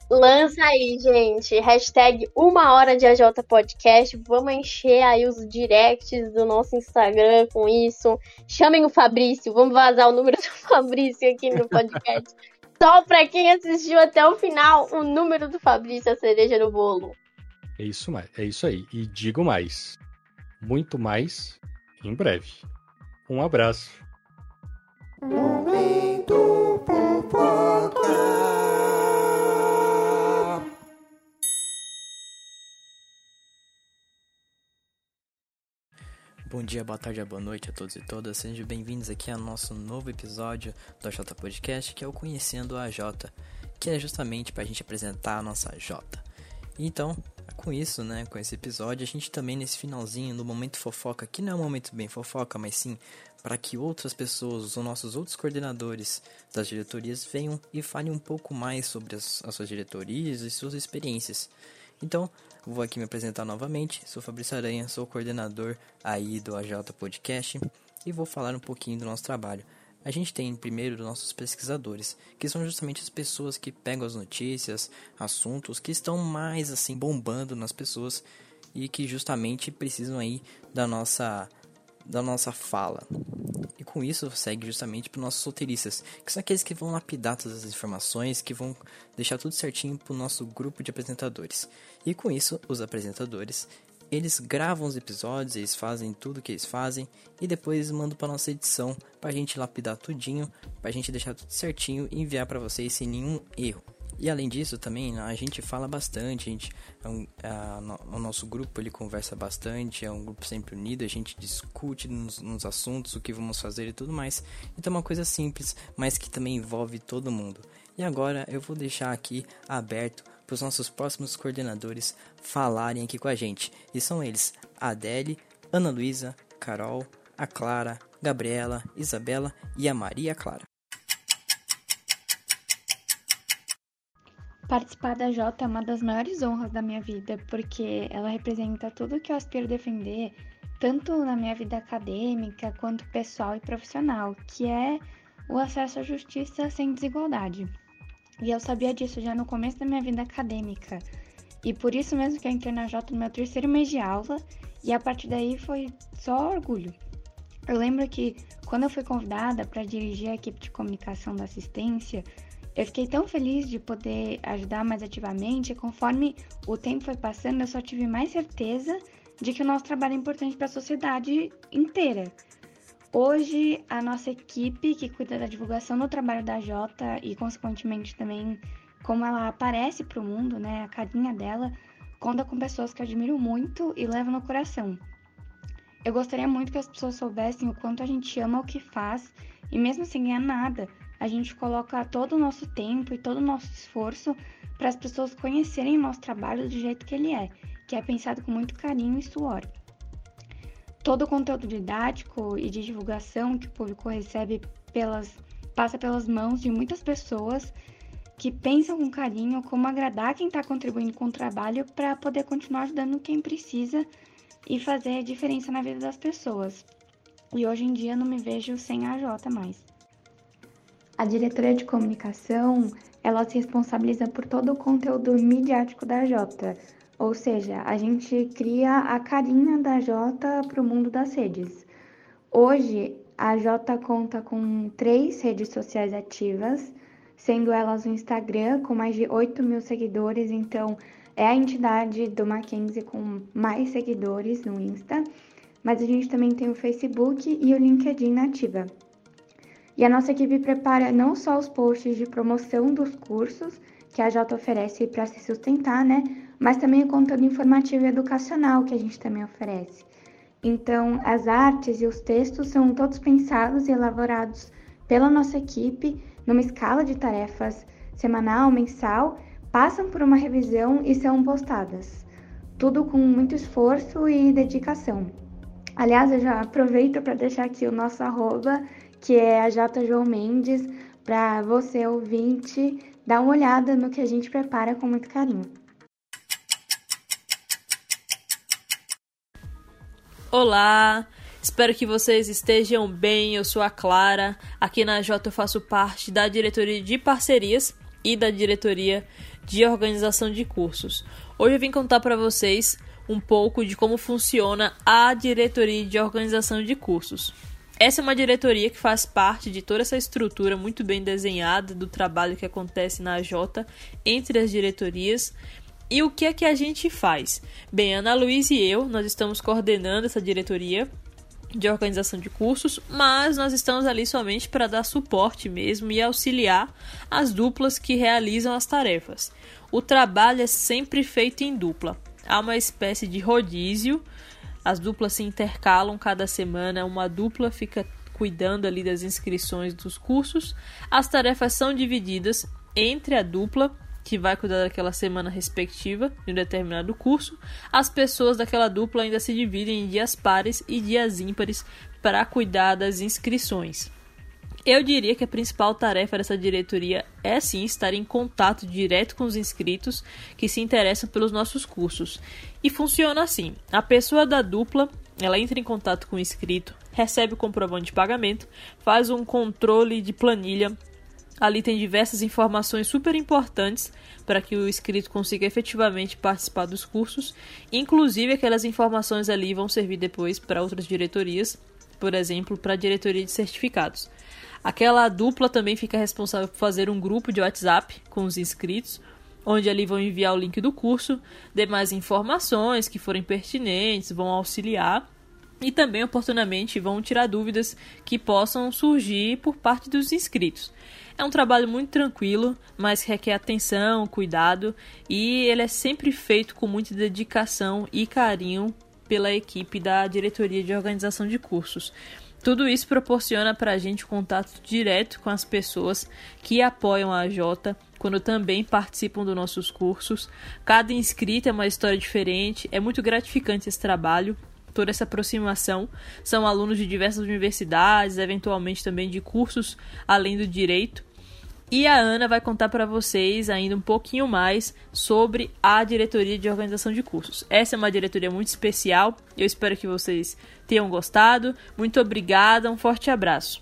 Lança aí, gente. Hashtag uma hora de AJ Podcast. Vamos encher aí os directs do nosso Instagram com isso. Chamem o Fabrício. Vamos vazar o número do Fabrício aqui no podcast. Só pra quem assistiu até o final, o número do Fabrício, a cereja no bolo. É isso, é isso aí. E digo mais. Muito mais em breve. Um abraço. Dia, boa tarde, boa noite a todos e todas. Sejam bem-vindos aqui ao nosso novo episódio do AJ Podcast, que é o Conhecendo a J, que é justamente para a gente apresentar a nossa J. Então, com isso, né, com esse episódio, a gente também nesse finalzinho, no momento fofoca, que não é um momento bem fofoca, mas sim para que outras pessoas, os nossos outros coordenadores das diretorias venham e falem um pouco mais sobre as, as suas diretorias e suas experiências. Então, vou aqui me apresentar novamente. Sou Fabrício Aranha, sou coordenador aí do AJ Podcast e vou falar um pouquinho do nosso trabalho. A gente tem primeiro os nossos pesquisadores, que são justamente as pessoas que pegam as notícias, assuntos que estão mais assim bombando nas pessoas e que justamente precisam aí da nossa da nossa fala. E com isso segue justamente para os nossos solteiristas, que são aqueles que vão lapidar todas as informações, que vão deixar tudo certinho para o nosso grupo de apresentadores. E com isso, os apresentadores eles gravam os episódios, eles fazem tudo que eles fazem e depois mandam para nossa edição para a gente lapidar tudinho, para a gente deixar tudo certinho e enviar para vocês sem nenhum erro. E além disso também a gente fala bastante, a gente, a, é a, o nosso grupo ele conversa bastante, é um grupo sempre unido, a gente discute nos, nos assuntos, o que vamos fazer e tudo mais. Então é uma coisa simples, mas que também envolve todo mundo. E agora eu vou deixar aqui aberto para os nossos próximos coordenadores falarem aqui com a gente. E são eles: a Adele, Ana Luísa, Carol, a Clara, Gabriela, Isabela e a Maria Clara. Participar da Jota é uma das maiores honras da minha vida, porque ela representa tudo que eu aspiro defender, tanto na minha vida acadêmica quanto pessoal e profissional, que é o acesso à justiça sem desigualdade. E eu sabia disso já no começo da minha vida acadêmica. E por isso mesmo que eu entrei na Jota no meu terceiro mês de aula, e a partir daí foi só orgulho. Eu lembro que quando eu fui convidada para dirigir a equipe de comunicação da assistência, eu fiquei tão feliz de poder ajudar mais ativamente, e conforme o tempo foi passando, eu só tive mais certeza de que o nosso trabalho é importante para a sociedade inteira. Hoje, a nossa equipe que cuida da divulgação do trabalho da Jota e, consequentemente, também como ela aparece para o mundo, né, a carinha dela, conta com pessoas que admiro muito e levo no coração. Eu gostaria muito que as pessoas soubessem o quanto a gente ama o que faz e, mesmo sem ganhar nada, a gente coloca todo o nosso tempo e todo o nosso esforço para as pessoas conhecerem o nosso trabalho do jeito que ele é, que é pensado com muito carinho e suor. Todo o conteúdo didático e de divulgação que o público recebe pelas, passa pelas mãos de muitas pessoas que pensam com carinho como agradar quem está contribuindo com o trabalho para poder continuar ajudando quem precisa e fazer diferença na vida das pessoas. E hoje em dia não me vejo sem a Jota mais. A diretoria de comunicação, ela se responsabiliza por todo o conteúdo midiático da Jota, ou seja, a gente cria a carinha da Jota para o mundo das redes. Hoje, a Jota conta com três redes sociais ativas, sendo elas o Instagram, com mais de 8 mil seguidores, então é a entidade do Mackenzie com mais seguidores no Insta, mas a gente também tem o Facebook e o LinkedIn na Ativa. E a nossa equipe prepara não só os posts de promoção dos cursos que a Jota oferece para se sustentar, né? Mas também o conteúdo informativo e educacional que a gente também oferece. Então, as artes e os textos são todos pensados e elaborados pela nossa equipe numa escala de tarefas semanal, mensal, passam por uma revisão e são postadas. Tudo com muito esforço e dedicação. Aliás, eu já aproveito para deixar aqui o nosso arroba, que é a J. João Mendes, para você, ouvinte, dar uma olhada no que a gente prepara com muito carinho. Olá, espero que vocês estejam bem. Eu sou a Clara. Aqui na J eu faço parte da diretoria de parcerias e da diretoria de organização de cursos. Hoje eu vim contar para vocês um pouco de como funciona a diretoria de organização de cursos. Essa é uma diretoria que faz parte de toda essa estrutura muito bem desenhada do trabalho que acontece na J entre as diretorias. E o que é que a gente faz? Bem, Ana Luiz e eu, nós estamos coordenando essa diretoria de organização de cursos, mas nós estamos ali somente para dar suporte mesmo e auxiliar as duplas que realizam as tarefas. O trabalho é sempre feito em dupla há uma espécie de rodízio. As duplas se intercalam cada semana, uma dupla fica cuidando ali das inscrições dos cursos. As tarefas são divididas entre a dupla que vai cuidar daquela semana respectiva de um determinado curso. As pessoas daquela dupla ainda se dividem em dias pares e dias ímpares para cuidar das inscrições. Eu diria que a principal tarefa dessa diretoria é sim estar em contato direto com os inscritos que se interessam pelos nossos cursos. E funciona assim: a pessoa da dupla ela entra em contato com o inscrito, recebe o comprovante de pagamento, faz um controle de planilha. Ali tem diversas informações super importantes para que o inscrito consiga efetivamente participar dos cursos. Inclusive, aquelas informações ali vão servir depois para outras diretorias, por exemplo, para a diretoria de certificados. Aquela dupla também fica responsável por fazer um grupo de WhatsApp com os inscritos, onde ali vão enviar o link do curso, demais informações que forem pertinentes, vão auxiliar e também oportunamente vão tirar dúvidas que possam surgir por parte dos inscritos. É um trabalho muito tranquilo, mas requer atenção, cuidado e ele é sempre feito com muita dedicação e carinho pela equipe da diretoria de organização de cursos. Tudo isso proporciona para a gente contato direto com as pessoas que apoiam a AJ, quando também participam dos nossos cursos. Cada inscrito é uma história diferente, é muito gratificante esse trabalho, toda essa aproximação. São alunos de diversas universidades, eventualmente também de cursos além do direito. E a Ana vai contar para vocês ainda um pouquinho mais sobre a diretoria de organização de cursos. Essa é uma diretoria muito especial. Eu espero que vocês tenham gostado. Muito obrigada, um forte abraço.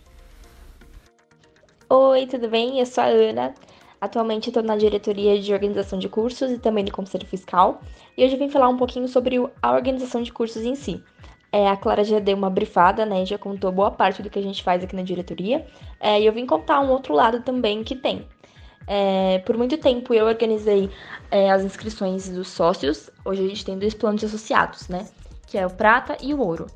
Oi, tudo bem? Eu sou a Ana. Atualmente estou na diretoria de organização de cursos e também do Conselho Fiscal. E hoje vim falar um pouquinho sobre a organização de cursos em si. É, a Clara já deu uma brifada, né? Já contou boa parte do que a gente faz aqui na diretoria. É, e eu vim contar um outro lado também que tem. É, por muito tempo eu organizei é, as inscrições dos sócios. Hoje a gente tem dois planos de associados, né? Que é o prata e o ouro.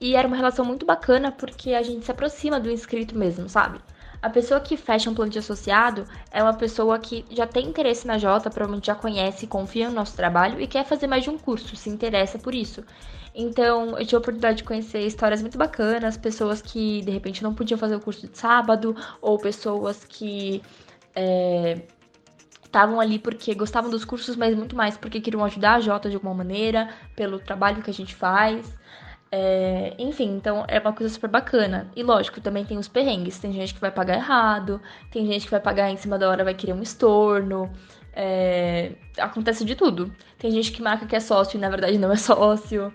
E era uma relação muito bacana porque a gente se aproxima do inscrito mesmo, sabe? A pessoa que fecha um plano de associado é uma pessoa que já tem interesse na Jota, provavelmente já conhece, confia no nosso trabalho e quer fazer mais de um curso, se interessa por isso. Então, eu tive a oportunidade de conhecer histórias muito bacanas, pessoas que de repente não podiam fazer o curso de sábado, ou pessoas que estavam é, ali porque gostavam dos cursos, mas muito mais porque queriam ajudar a Jota de alguma maneira, pelo trabalho que a gente faz. É, enfim, então é uma coisa super bacana. E lógico, também tem os perrengues. Tem gente que vai pagar errado, tem gente que vai pagar em cima da hora, vai querer um estorno. É, acontece de tudo. Tem gente que marca que é sócio e na verdade não é sócio.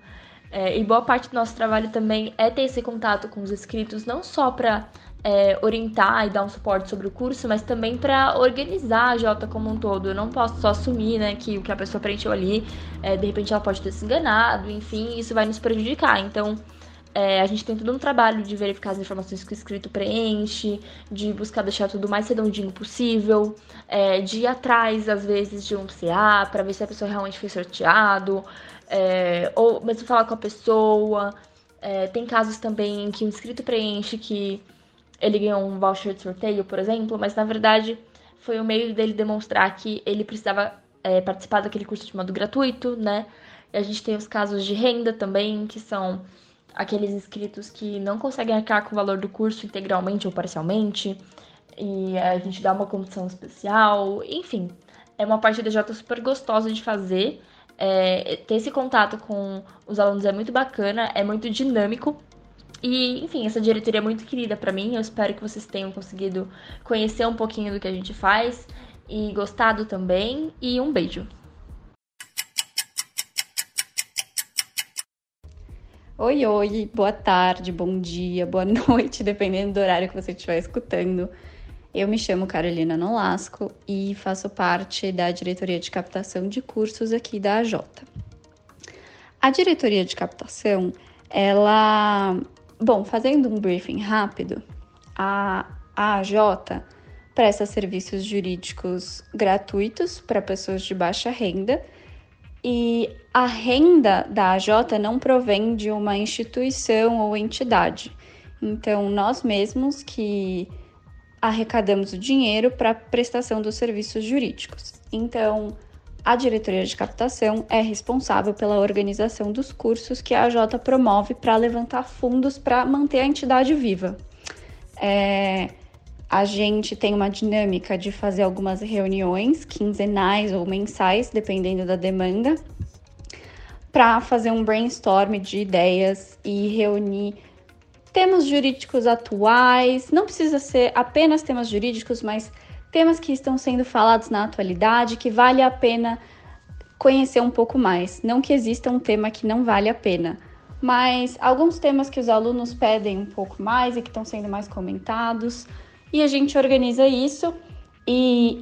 É, e boa parte do nosso trabalho também é ter esse contato com os inscritos, não só para é, orientar e dar um suporte sobre o curso, mas também para organizar a Jota como um todo. Eu não posso só assumir né, que o que a pessoa preencheu ali, é, de repente ela pode ter se enganado, enfim, isso vai nos prejudicar. Então, é, a gente tem todo um trabalho de verificar as informações que o inscrito preenche, de buscar deixar tudo o mais redondinho possível, é, de ir atrás, às vezes, de um CA para ver se a pessoa realmente foi sorteado, é, ou mesmo falar com a pessoa. É, tem casos também em que o inscrito preenche que ele ganhou um voucher de sorteio, por exemplo, mas na verdade foi o meio dele demonstrar que ele precisava é, participar daquele curso de modo gratuito, né? E a gente tem os casos de renda também, que são aqueles inscritos que não conseguem arcar com o valor do curso integralmente ou parcialmente, e a gente dá uma condição especial, enfim. É uma parte da DJ super gostosa de fazer. É, ter esse contato com os alunos é muito bacana, é muito dinâmico. E, enfim, essa diretoria é muito querida para mim. Eu espero que vocês tenham conseguido conhecer um pouquinho do que a gente faz e gostado também. E um beijo. Oi, oi, boa tarde, bom dia, boa noite, dependendo do horário que você estiver escutando. Eu me chamo Carolina Nolasco e faço parte da diretoria de captação de cursos aqui da AJ. A diretoria de captação, ela. Bom, fazendo um briefing rápido, a, a AJ presta serviços jurídicos gratuitos para pessoas de baixa renda e a renda da AJ não provém de uma instituição ou entidade. Então, nós mesmos que arrecadamos o dinheiro para prestação dos serviços jurídicos. Então, a diretoria de captação é responsável pela organização dos cursos que a AJ promove para levantar fundos para manter a entidade viva. É, a gente tem uma dinâmica de fazer algumas reuniões quinzenais ou mensais, dependendo da demanda, para fazer um brainstorm de ideias e reunir temas jurídicos atuais, não precisa ser apenas temas jurídicos, mas temas que estão sendo falados na atualidade, que vale a pena conhecer um pouco mais. Não que exista um tema que não vale a pena, mas alguns temas que os alunos pedem um pouco mais e que estão sendo mais comentados. E a gente organiza isso e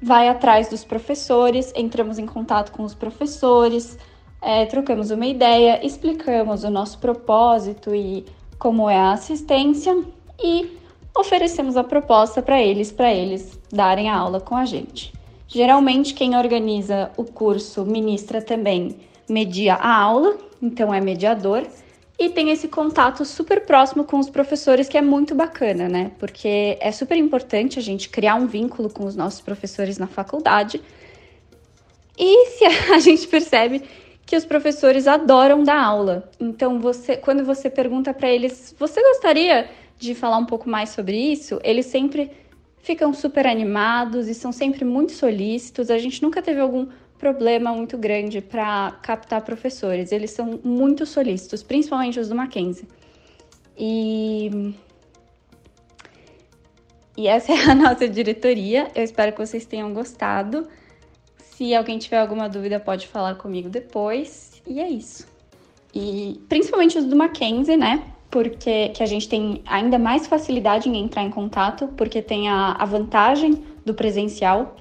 vai atrás dos professores, entramos em contato com os professores, é, trocamos uma ideia, explicamos o nosso propósito e como é a assistência e oferecemos a proposta para eles, para eles darem a aula com a gente. Geralmente, quem organiza o curso ministra também media a aula, então é mediador, e tem esse contato super próximo com os professores que é muito bacana, né? Porque é super importante a gente criar um vínculo com os nossos professores na faculdade. E se a gente percebe que os professores adoram dar aula. Então, você, quando você pergunta para eles, você gostaria de falar um pouco mais sobre isso? Eles sempre ficam super animados e são sempre muito solícitos. A gente nunca teve algum problema muito grande para captar professores. Eles são muito solícitos, principalmente os do Mackenzie. E e essa é a nossa diretoria. Eu espero que vocês tenham gostado. Se alguém tiver alguma dúvida, pode falar comigo depois. E é isso. E principalmente os do Mackenzie, né? Porque que a gente tem ainda mais facilidade em entrar em contato, porque tem a, a vantagem do presencial.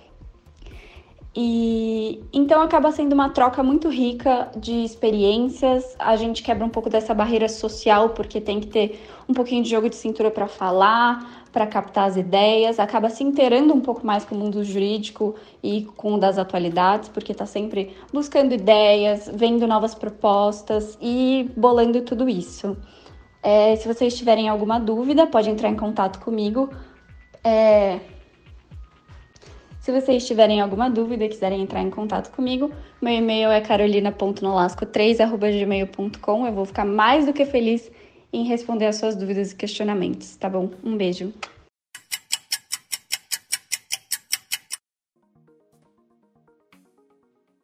E então acaba sendo uma troca muito rica de experiências. A gente quebra um pouco dessa barreira social, porque tem que ter um pouquinho de jogo de cintura para falar, para captar as ideias, acaba se inteirando um pouco mais com o mundo jurídico e com o das atualidades, porque está sempre buscando ideias, vendo novas propostas e bolando tudo isso. É, se vocês tiverem alguma dúvida, pode entrar em contato comigo. É, se vocês tiverem alguma dúvida e quiserem entrar em contato comigo, meu e-mail é carolina.nolasco3.gmail.com. Eu vou ficar mais do que feliz em responder as suas dúvidas e questionamentos, tá bom? Um beijo.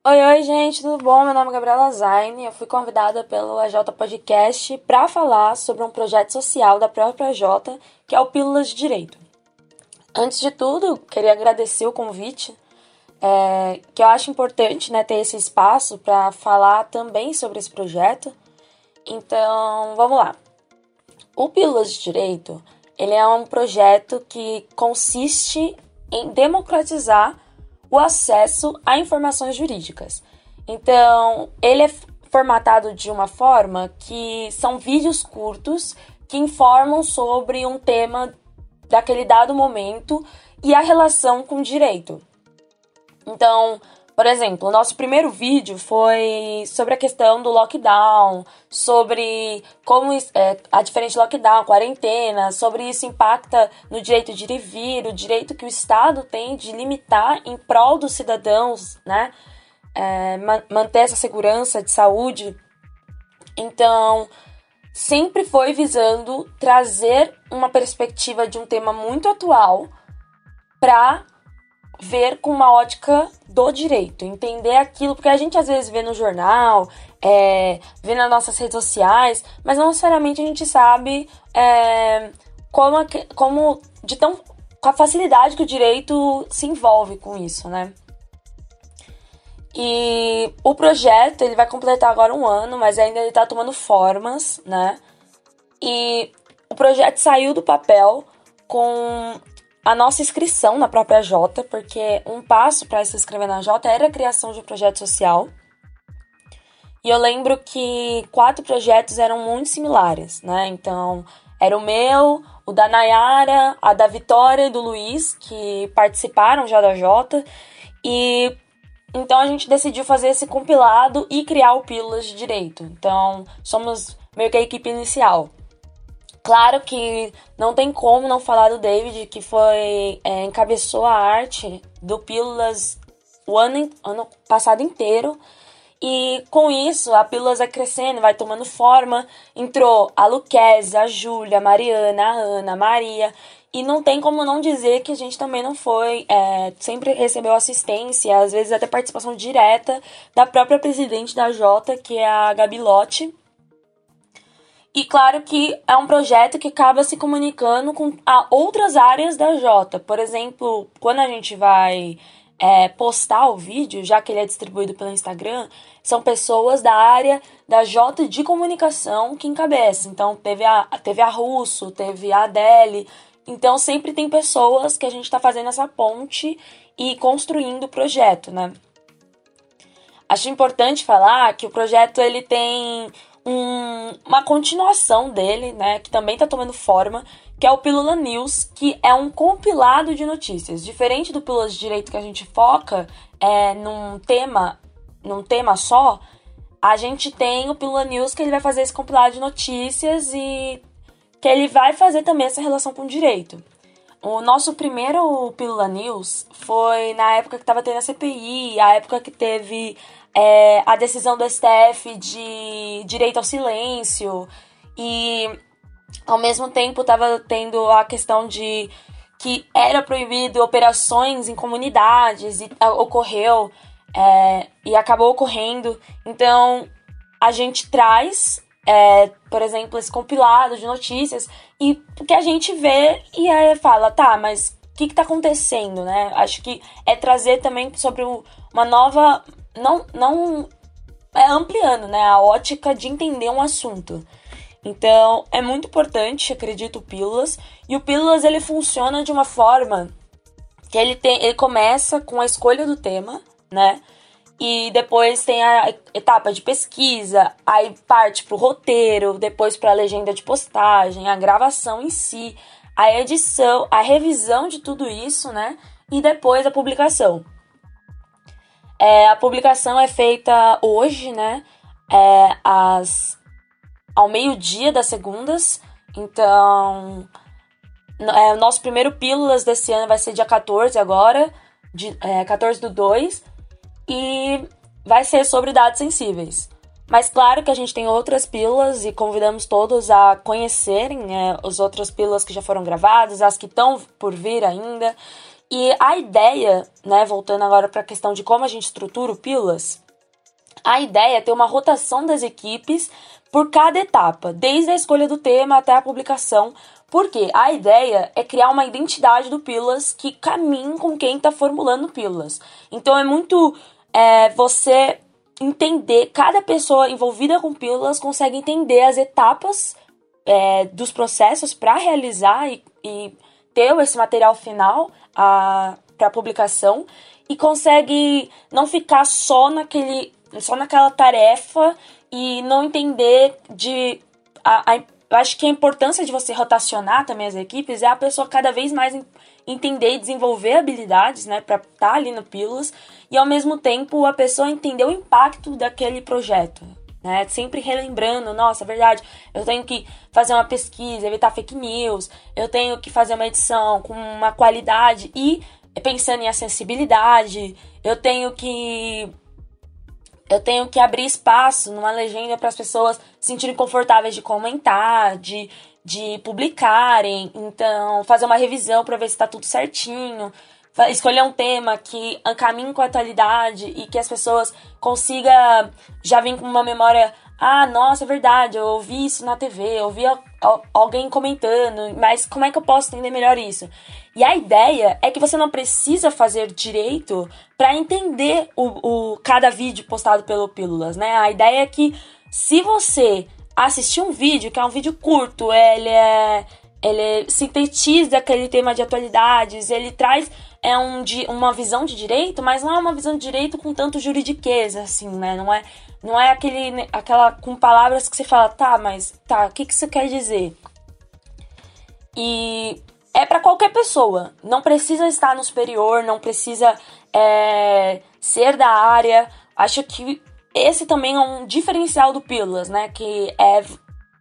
Oi, oi, gente, tudo bom? Meu nome é Gabriela Zaine. Eu fui convidada pelo AJ Podcast para falar sobre um projeto social da própria AJ, que é o Pílulas de Direito. Antes de tudo, queria agradecer o convite, é, que eu acho importante né, ter esse espaço para falar também sobre esse projeto. Então, vamos lá. O Pílulas de Direito, ele é um projeto que consiste em democratizar o acesso a informações jurídicas. Então, ele é formatado de uma forma que são vídeos curtos que informam sobre um tema daquele dado momento e a relação com o direito. Então, Por exemplo, o nosso primeiro vídeo foi sobre a questão do lockdown, sobre como é, a diferente lockdown, quarentena, sobre isso impacta no direito de ir e vir, o direito que o Estado tem de limitar em prol dos cidadãos, né? É, manter essa segurança de saúde. Então, sempre foi visando trazer uma perspectiva de um tema muito atual para ver com uma ótica do direito, entender aquilo, porque a gente às vezes vê no jornal, é, vê nas nossas redes sociais, mas não necessariamente a gente sabe é, como, como de tão com a facilidade que o direito se envolve com isso, né? E o projeto ele vai completar agora um ano, mas ainda ele está tomando formas, né? E o projeto saiu do papel com a nossa inscrição na própria Jota, porque um passo para se inscrever na Jota era a criação de um projeto social. E eu lembro que quatro projetos eram muito similares, né? Então, era o meu, o da Nayara, a da Vitória e do Luiz, que participaram já da Jota. E então a gente decidiu fazer esse compilado e criar o Pílulas de Direito. Então, somos meio que a equipe inicial. Claro que não tem como não falar do David, que foi é, encabeçou a arte do Pílulas o ano, ano passado inteiro. E com isso, a Pílulas vai crescendo, vai tomando forma. Entrou a Luquezia, a Júlia, a Mariana, a Ana, a Maria. E não tem como não dizer que a gente também não foi, é, sempre recebeu assistência, às vezes até participação direta da própria presidente da Jota, que é a Gabi Lotti. E claro que é um projeto que acaba se comunicando com outras áreas da Jota. Por exemplo, quando a gente vai é, postar o vídeo, já que ele é distribuído pelo Instagram, são pessoas da área da Jota de comunicação que encabeça. Então, teve a, teve a Russo, teve a Adele. Então, sempre tem pessoas que a gente está fazendo essa ponte e construindo o projeto, né? Acho importante falar que o projeto ele tem um, uma continuação dele, né, que também está tomando forma, que é o Pílula News, que é um compilado de notícias. Diferente do Pílula de Direito que a gente foca é, num tema, num tema só, a gente tem o Pílula News que ele vai fazer esse compilado de notícias e que ele vai fazer também essa relação com o direito. O nosso primeiro Pílula News foi na época que estava tendo a CPI, a época que teve é, a decisão do STF de direito ao silêncio e ao mesmo tempo estava tendo a questão de que era proibido operações em comunidades e ocorreu é, e acabou ocorrendo. Então a gente traz, é, por exemplo, esse compilado de notícias e que a gente vê e aí fala, tá, mas o que está acontecendo, né? Acho que é trazer também sobre uma nova não, não é ampliando né, a ótica de entender um assunto. Então, é muito importante, acredito, o Pílulas. E o Pílulas, ele funciona de uma forma que ele, tem, ele começa com a escolha do tema, né? E depois tem a etapa de pesquisa, aí parte para o roteiro, depois para a legenda de postagem, a gravação em si, a edição, a revisão de tudo isso, né? E depois a publicação. É, a publicação é feita hoje, né? É, às, ao meio-dia das segundas. Então, é, o nosso primeiro Pílulas desse ano vai ser dia 14 agora, de, é, 14 do 2. E vai ser sobre dados sensíveis. Mas claro que a gente tem outras pílulas e convidamos todos a conhecerem é, as outras pílulas que já foram gravadas, as que estão por vir ainda. E a ideia, né, voltando agora para a questão de como a gente estrutura o Pílulas, a ideia é ter uma rotação das equipes por cada etapa, desde a escolha do tema até a publicação, porque a ideia é criar uma identidade do Pílulas que caminhe com quem está formulando Pílulas. Então é muito é, você entender, cada pessoa envolvida com Pílulas consegue entender as etapas é, dos processos para realizar e, e ter esse material final para publicação e consegue não ficar só naquele só naquela tarefa e não entender de a, a, acho que a importância de você rotacionar também as equipes é a pessoa cada vez mais entender e desenvolver habilidades, né, para estar tá ali no Pílulas, e ao mesmo tempo a pessoa entender o impacto daquele projeto, né? Sempre relembrando, nossa, verdade, eu tenho que fazer uma pesquisa, evitar fake news, eu tenho que fazer uma edição com uma qualidade e pensando em acessibilidade, eu tenho que eu tenho que abrir espaço numa legenda para as pessoas se sentirem confortáveis de comentar, de, de publicarem, então fazer uma revisão para ver se está tudo certinho, escolher um tema que caminhe com a atualidade e que as pessoas consigam já vir com uma memória ah, nossa, é verdade, eu ouvi isso na TV, eu ouvi alguém comentando, mas como é que eu posso entender melhor isso? E a ideia é que você não precisa fazer direito para entender o, o, cada vídeo postado pelo Pílulas, né? A ideia é que se você assistir um vídeo, que é um vídeo curto, ele é ele sintetiza aquele tema de atualidades, ele traz é um, uma visão de direito, mas não é uma visão de direito com tanto juridiqueza, assim, né? Não é, não é aquele, aquela com palavras que você fala, tá, mas tá, o que, que isso quer dizer? E é para qualquer pessoa. Não precisa estar no superior, não precisa é, ser da área. Acho que esse também é um diferencial do Pílulas, né? Que é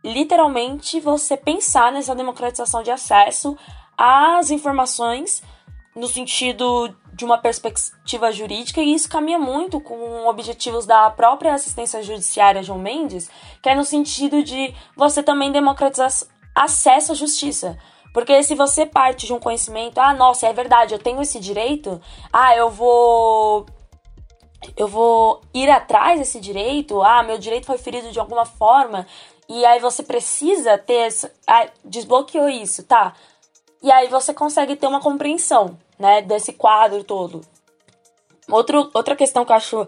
literalmente você pensar nessa democratização de acesso às informações no sentido de uma perspectiva jurídica, e isso caminha muito com objetivos da própria assistência judiciária João Mendes, que é no sentido de você também democratizar acesso à justiça. Porque se você parte de um conhecimento, ah, nossa, é verdade, eu tenho esse direito, ah, eu vou eu vou ir atrás desse direito, ah, meu direito foi ferido de alguma forma, e aí você precisa ter. Ah, desbloqueou isso, tá? E aí você consegue ter uma compreensão, né, desse quadro todo. Outro, outra questão que eu acho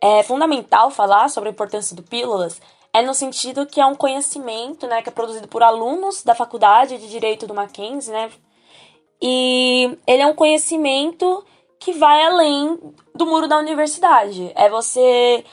é, fundamental falar sobre a importância do Pílulas é no sentido que é um conhecimento, né, que é produzido por alunos da Faculdade de Direito do Mackenzie, né, e ele é um conhecimento que vai além do muro da universidade. É você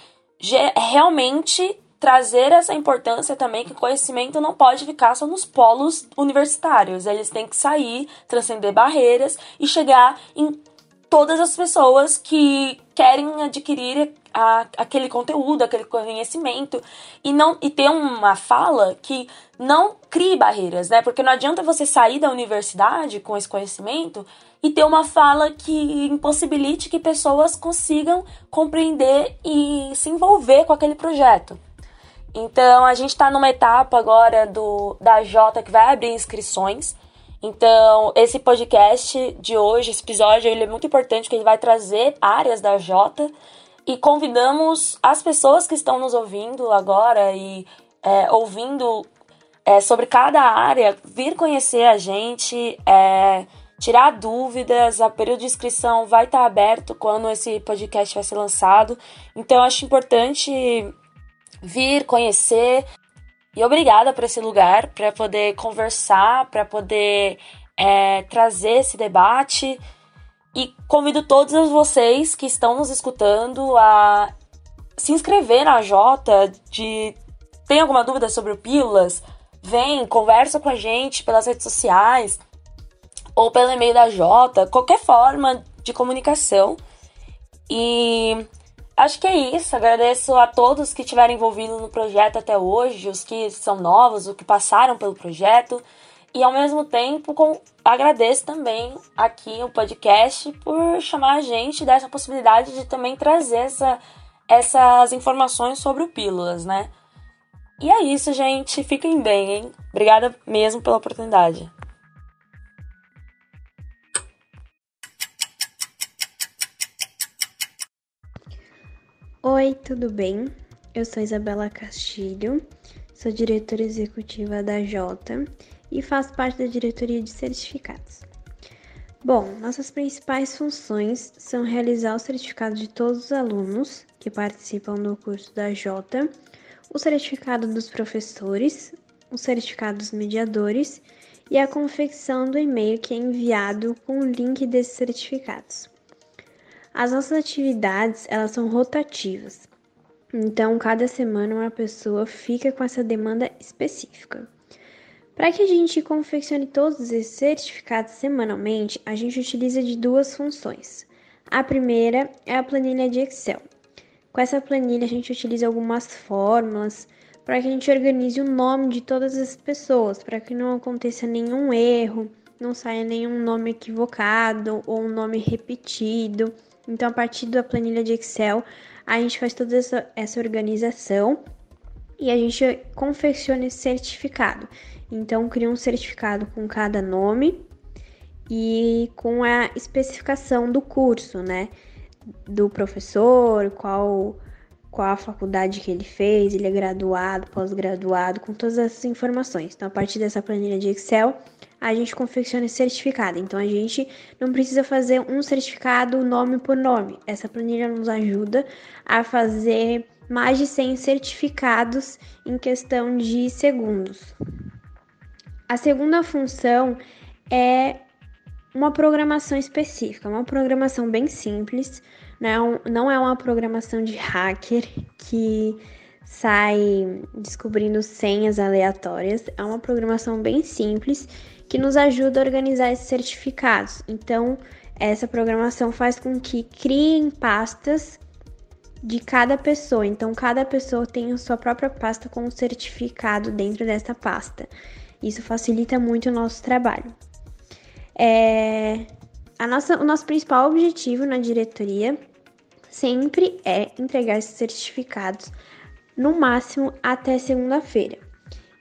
realmente trazer essa importância também que o conhecimento não pode ficar só nos polos universitários. Eles têm que sair, transcender barreiras e chegar em todas as pessoas que querem adquirir a, aquele conteúdo, aquele conhecimento e não e ter uma fala que não crie barreiras, né? Porque não adianta você sair da universidade com esse conhecimento e ter uma fala que impossibilite que pessoas consigam compreender e se envolver com aquele projeto. Então a gente está numa etapa agora do da Jota que vai abrir inscrições. Então, esse podcast de hoje, esse episódio, ele é muito importante porque ele vai trazer áreas da Jota e convidamos as pessoas que estão nos ouvindo agora e é, ouvindo é, sobre cada área vir conhecer a gente, é, tirar dúvidas. O período de inscrição vai estar aberto quando esse podcast vai ser lançado. Então, acho importante vir conhecer. E obrigada por esse lugar, para poder conversar, para poder é, trazer esse debate. E convido todos vocês que estão nos escutando a se inscrever na Jota, de tem alguma dúvida sobre o Pílulas, vem, conversa com a gente pelas redes sociais ou pelo e-mail da Jota, qualquer forma de comunicação. E Acho que é isso. Agradeço a todos que estiveram envolvidos no projeto até hoje, os que são novos, os que passaram pelo projeto. E ao mesmo tempo, com... agradeço também aqui o podcast por chamar a gente dessa possibilidade de também trazer essa, essas informações sobre o Pílulas, né? E é isso, gente. Fiquem bem, hein? Obrigada mesmo pela oportunidade. Oi, tudo bem? Eu sou Isabela Castilho, sou diretora executiva da Jota e faço parte da diretoria de certificados. Bom, nossas principais funções são realizar o certificado de todos os alunos que participam do curso da Jota, o certificado dos professores, o certificado dos mediadores e a confecção do e-mail que é enviado com o link desses certificados. As nossas atividades, elas são rotativas. Então, cada semana uma pessoa fica com essa demanda específica. Para que a gente confeccione todos esses certificados semanalmente, a gente utiliza de duas funções. A primeira é a planilha de Excel. Com essa planilha, a gente utiliza algumas fórmulas para que a gente organize o nome de todas as pessoas, para que não aconteça nenhum erro, não saia nenhum nome equivocado ou um nome repetido. Então, a partir da planilha de Excel, a gente faz toda essa, essa organização e a gente confecciona esse certificado. Então, cria um certificado com cada nome e com a especificação do curso, né? Do professor, qual, qual a faculdade que ele fez, ele é graduado, pós-graduado, com todas essas informações. Então, a partir dessa planilha de Excel, a gente confecciona esse certificado. Então, a gente não precisa fazer um certificado nome por nome. Essa planilha nos ajuda a fazer mais de 100 certificados em questão de segundos. A segunda função é uma programação específica, uma programação bem simples, não, né? não é uma programação de hacker que sai descobrindo senhas aleatórias, é uma programação bem simples que nos ajuda a organizar esses certificados. Então, essa programação faz com que criem pastas de cada pessoa. Então, cada pessoa tem a sua própria pasta com um certificado dentro dessa pasta. Isso facilita muito o nosso trabalho. É, a nossa, o nosso principal objetivo na diretoria sempre é entregar esses certificados no máximo até segunda-feira.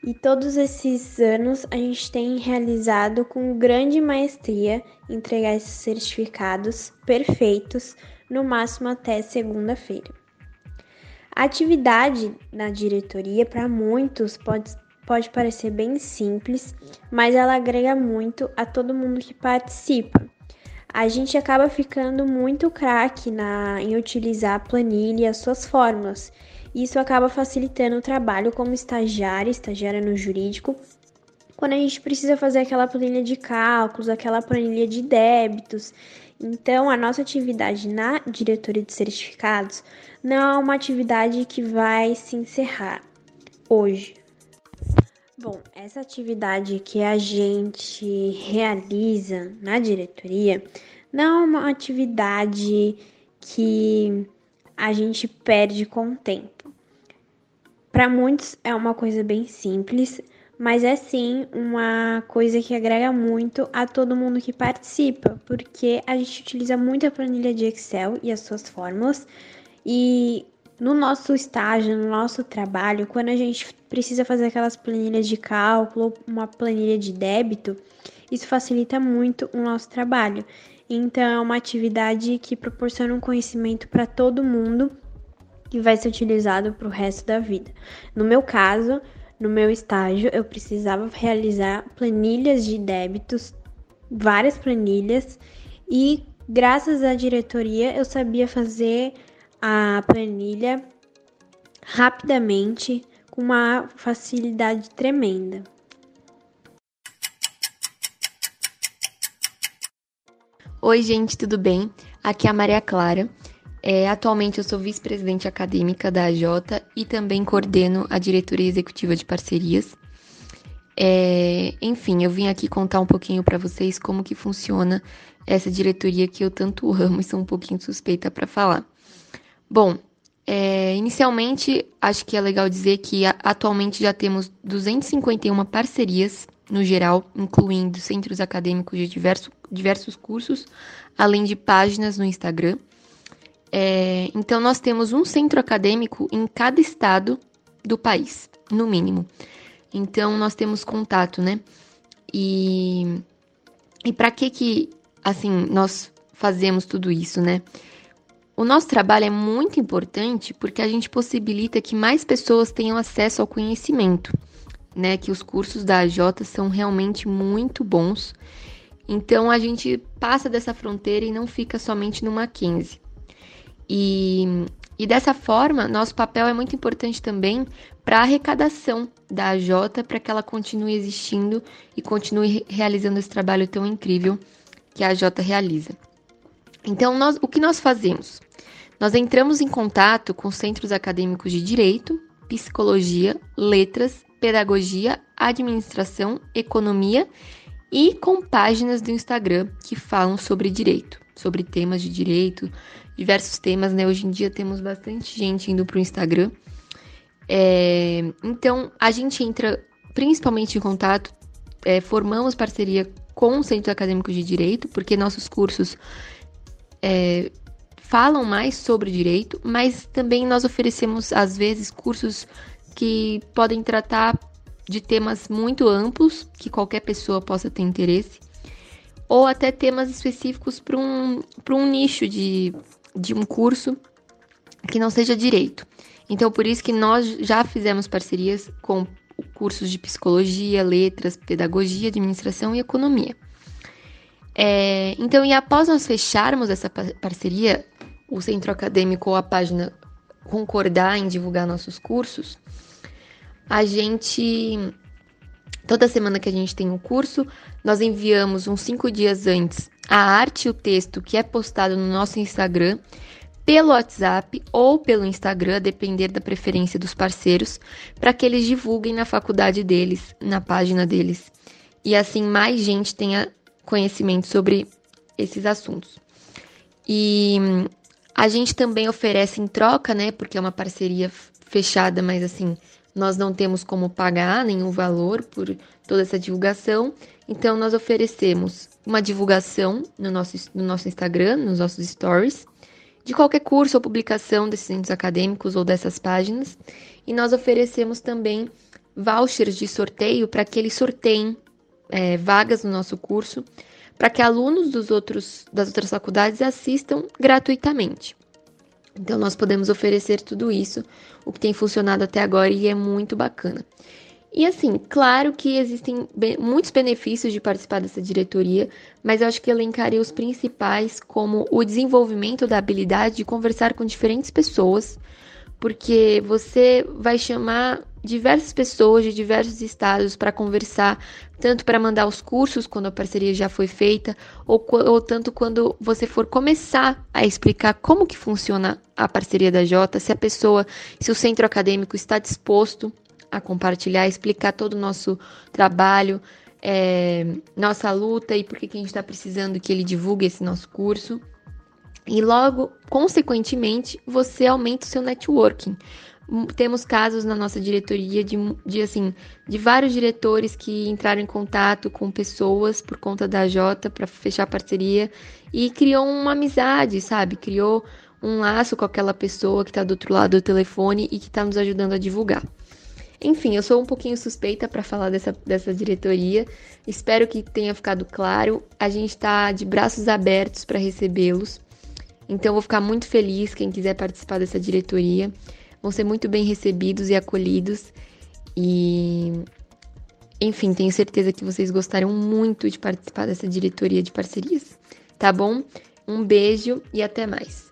E todos esses anos a gente tem realizado com grande maestria entregar esses certificados perfeitos no máximo até segunda-feira. A atividade na diretoria para muitos pode pode parecer bem simples, mas ela agrega muito a todo mundo que participa. A gente acaba ficando muito craque em utilizar a planilha e as suas fórmulas. Isso acaba facilitando o trabalho como estagiária, estagiária no jurídico, quando a gente precisa fazer aquela planilha de cálculos, aquela planilha de débitos. Então, a nossa atividade na diretoria de certificados não é uma atividade que vai se encerrar hoje. Bom, essa atividade que a gente realiza na diretoria não é uma atividade que a gente perde com o tempo. Para muitos é uma coisa bem simples, mas é sim uma coisa que agrega muito a todo mundo que participa, porque a gente utiliza muito a planilha de Excel e as suas fórmulas e no nosso estágio, no nosso trabalho, quando a gente precisa fazer aquelas planilhas de cálculo, uma planilha de débito, isso facilita muito o nosso trabalho. Então, é uma atividade que proporciona um conhecimento para todo mundo que vai ser utilizado para o resto da vida. No meu caso, no meu estágio, eu precisava realizar planilhas de débitos, várias planilhas, e graças à diretoria eu sabia fazer a planilha rapidamente com uma facilidade tremenda. Oi, gente, tudo bem? Aqui é a Maria Clara. É, atualmente eu sou vice-presidente acadêmica da AJ e também coordeno a diretoria executiva de parcerias. É, enfim, eu vim aqui contar um pouquinho para vocês como que funciona essa diretoria que eu tanto amo e sou um pouquinho suspeita para falar. Bom, é, inicialmente, acho que é legal dizer que atualmente já temos 251 parcerias no geral, incluindo centros acadêmicos de diverso, diversos cursos, além de páginas no Instagram. É, então, nós temos um centro acadêmico em cada estado do país, no mínimo. Então, nós temos contato, né? E, e para que que, assim, nós fazemos tudo isso, né? O nosso trabalho é muito importante porque a gente possibilita que mais pessoas tenham acesso ao conhecimento, né? Que os cursos da AJ são realmente muito bons. Então a gente passa dessa fronteira e não fica somente no Mackenzie. E, e dessa forma, nosso papel é muito importante também para a arrecadação da AJ, para que ela continue existindo e continue realizando esse trabalho tão incrível que a AJ realiza. Então, nós, o que nós fazemos? Nós entramos em contato com centros acadêmicos de direito, psicologia, letras, pedagogia, administração, economia e com páginas do Instagram que falam sobre direito, sobre temas de direito, diversos temas, né? Hoje em dia temos bastante gente indo para o Instagram. É, então, a gente entra principalmente em contato, é, formamos parceria com o Centro Acadêmico de Direito, porque nossos cursos é, falam mais sobre direito, mas também nós oferecemos, às vezes, cursos que podem tratar de temas muito amplos, que qualquer pessoa possa ter interesse, ou até temas específicos para um, um nicho de, de um curso que não seja direito. Então, por isso que nós já fizemos parcerias com cursos de psicologia, letras, pedagogia, administração e economia. É, então, e após nós fecharmos essa parceria, o centro acadêmico ou a página concordar em divulgar nossos cursos, a gente. Toda semana que a gente tem um curso, nós enviamos uns cinco dias antes a arte e o texto que é postado no nosso Instagram, pelo WhatsApp ou pelo Instagram, a depender da preferência dos parceiros, para que eles divulguem na faculdade deles, na página deles. E assim mais gente tenha conhecimento sobre esses assuntos. E a gente também oferece em troca, né? Porque é uma parceria fechada, mas assim, nós não temos como pagar nenhum valor por toda essa divulgação. Então, nós oferecemos uma divulgação no nosso, no nosso Instagram, nos nossos stories, de qualquer curso ou publicação desses centros acadêmicos ou dessas páginas. E nós oferecemos também vouchers de sorteio para que eles sorteiem é, vagas no nosso curso para que alunos dos outros, das outras faculdades assistam gratuitamente. Então, nós podemos oferecer tudo isso, o que tem funcionado até agora e é muito bacana. E assim, claro que existem muitos benefícios de participar dessa diretoria, mas eu acho que elencaria os principais como o desenvolvimento da habilidade de conversar com diferentes pessoas, porque você vai chamar diversas pessoas de diversos estados para conversar, tanto para mandar os cursos quando a parceria já foi feita, ou, ou, tanto quando você for começar a explicar como que funciona a parceria da Jota, se a pessoa, se o centro acadêmico está disposto a compartilhar, explicar todo o nosso trabalho, é, nossa luta e por que, a gente está precisando que ele divulgue esse nosso curso. E logo, consequentemente, você aumenta o seu networking temos casos na nossa diretoria de, de, assim, de vários diretores que entraram em contato com pessoas por conta da Jota para fechar parceria e criou uma amizade, sabe? Criou um laço com aquela pessoa que está do outro lado do telefone e que está nos ajudando a divulgar. Enfim, eu sou um pouquinho suspeita para falar dessa, dessa diretoria. Espero que tenha ficado claro. A gente está de braços abertos para recebê-los. Então, vou ficar muito feliz quem quiser participar dessa diretoria vão ser muito bem recebidos e acolhidos. E, enfim, tenho certeza que vocês gostarão muito de participar dessa diretoria de parcerias, tá bom? Um beijo e até mais.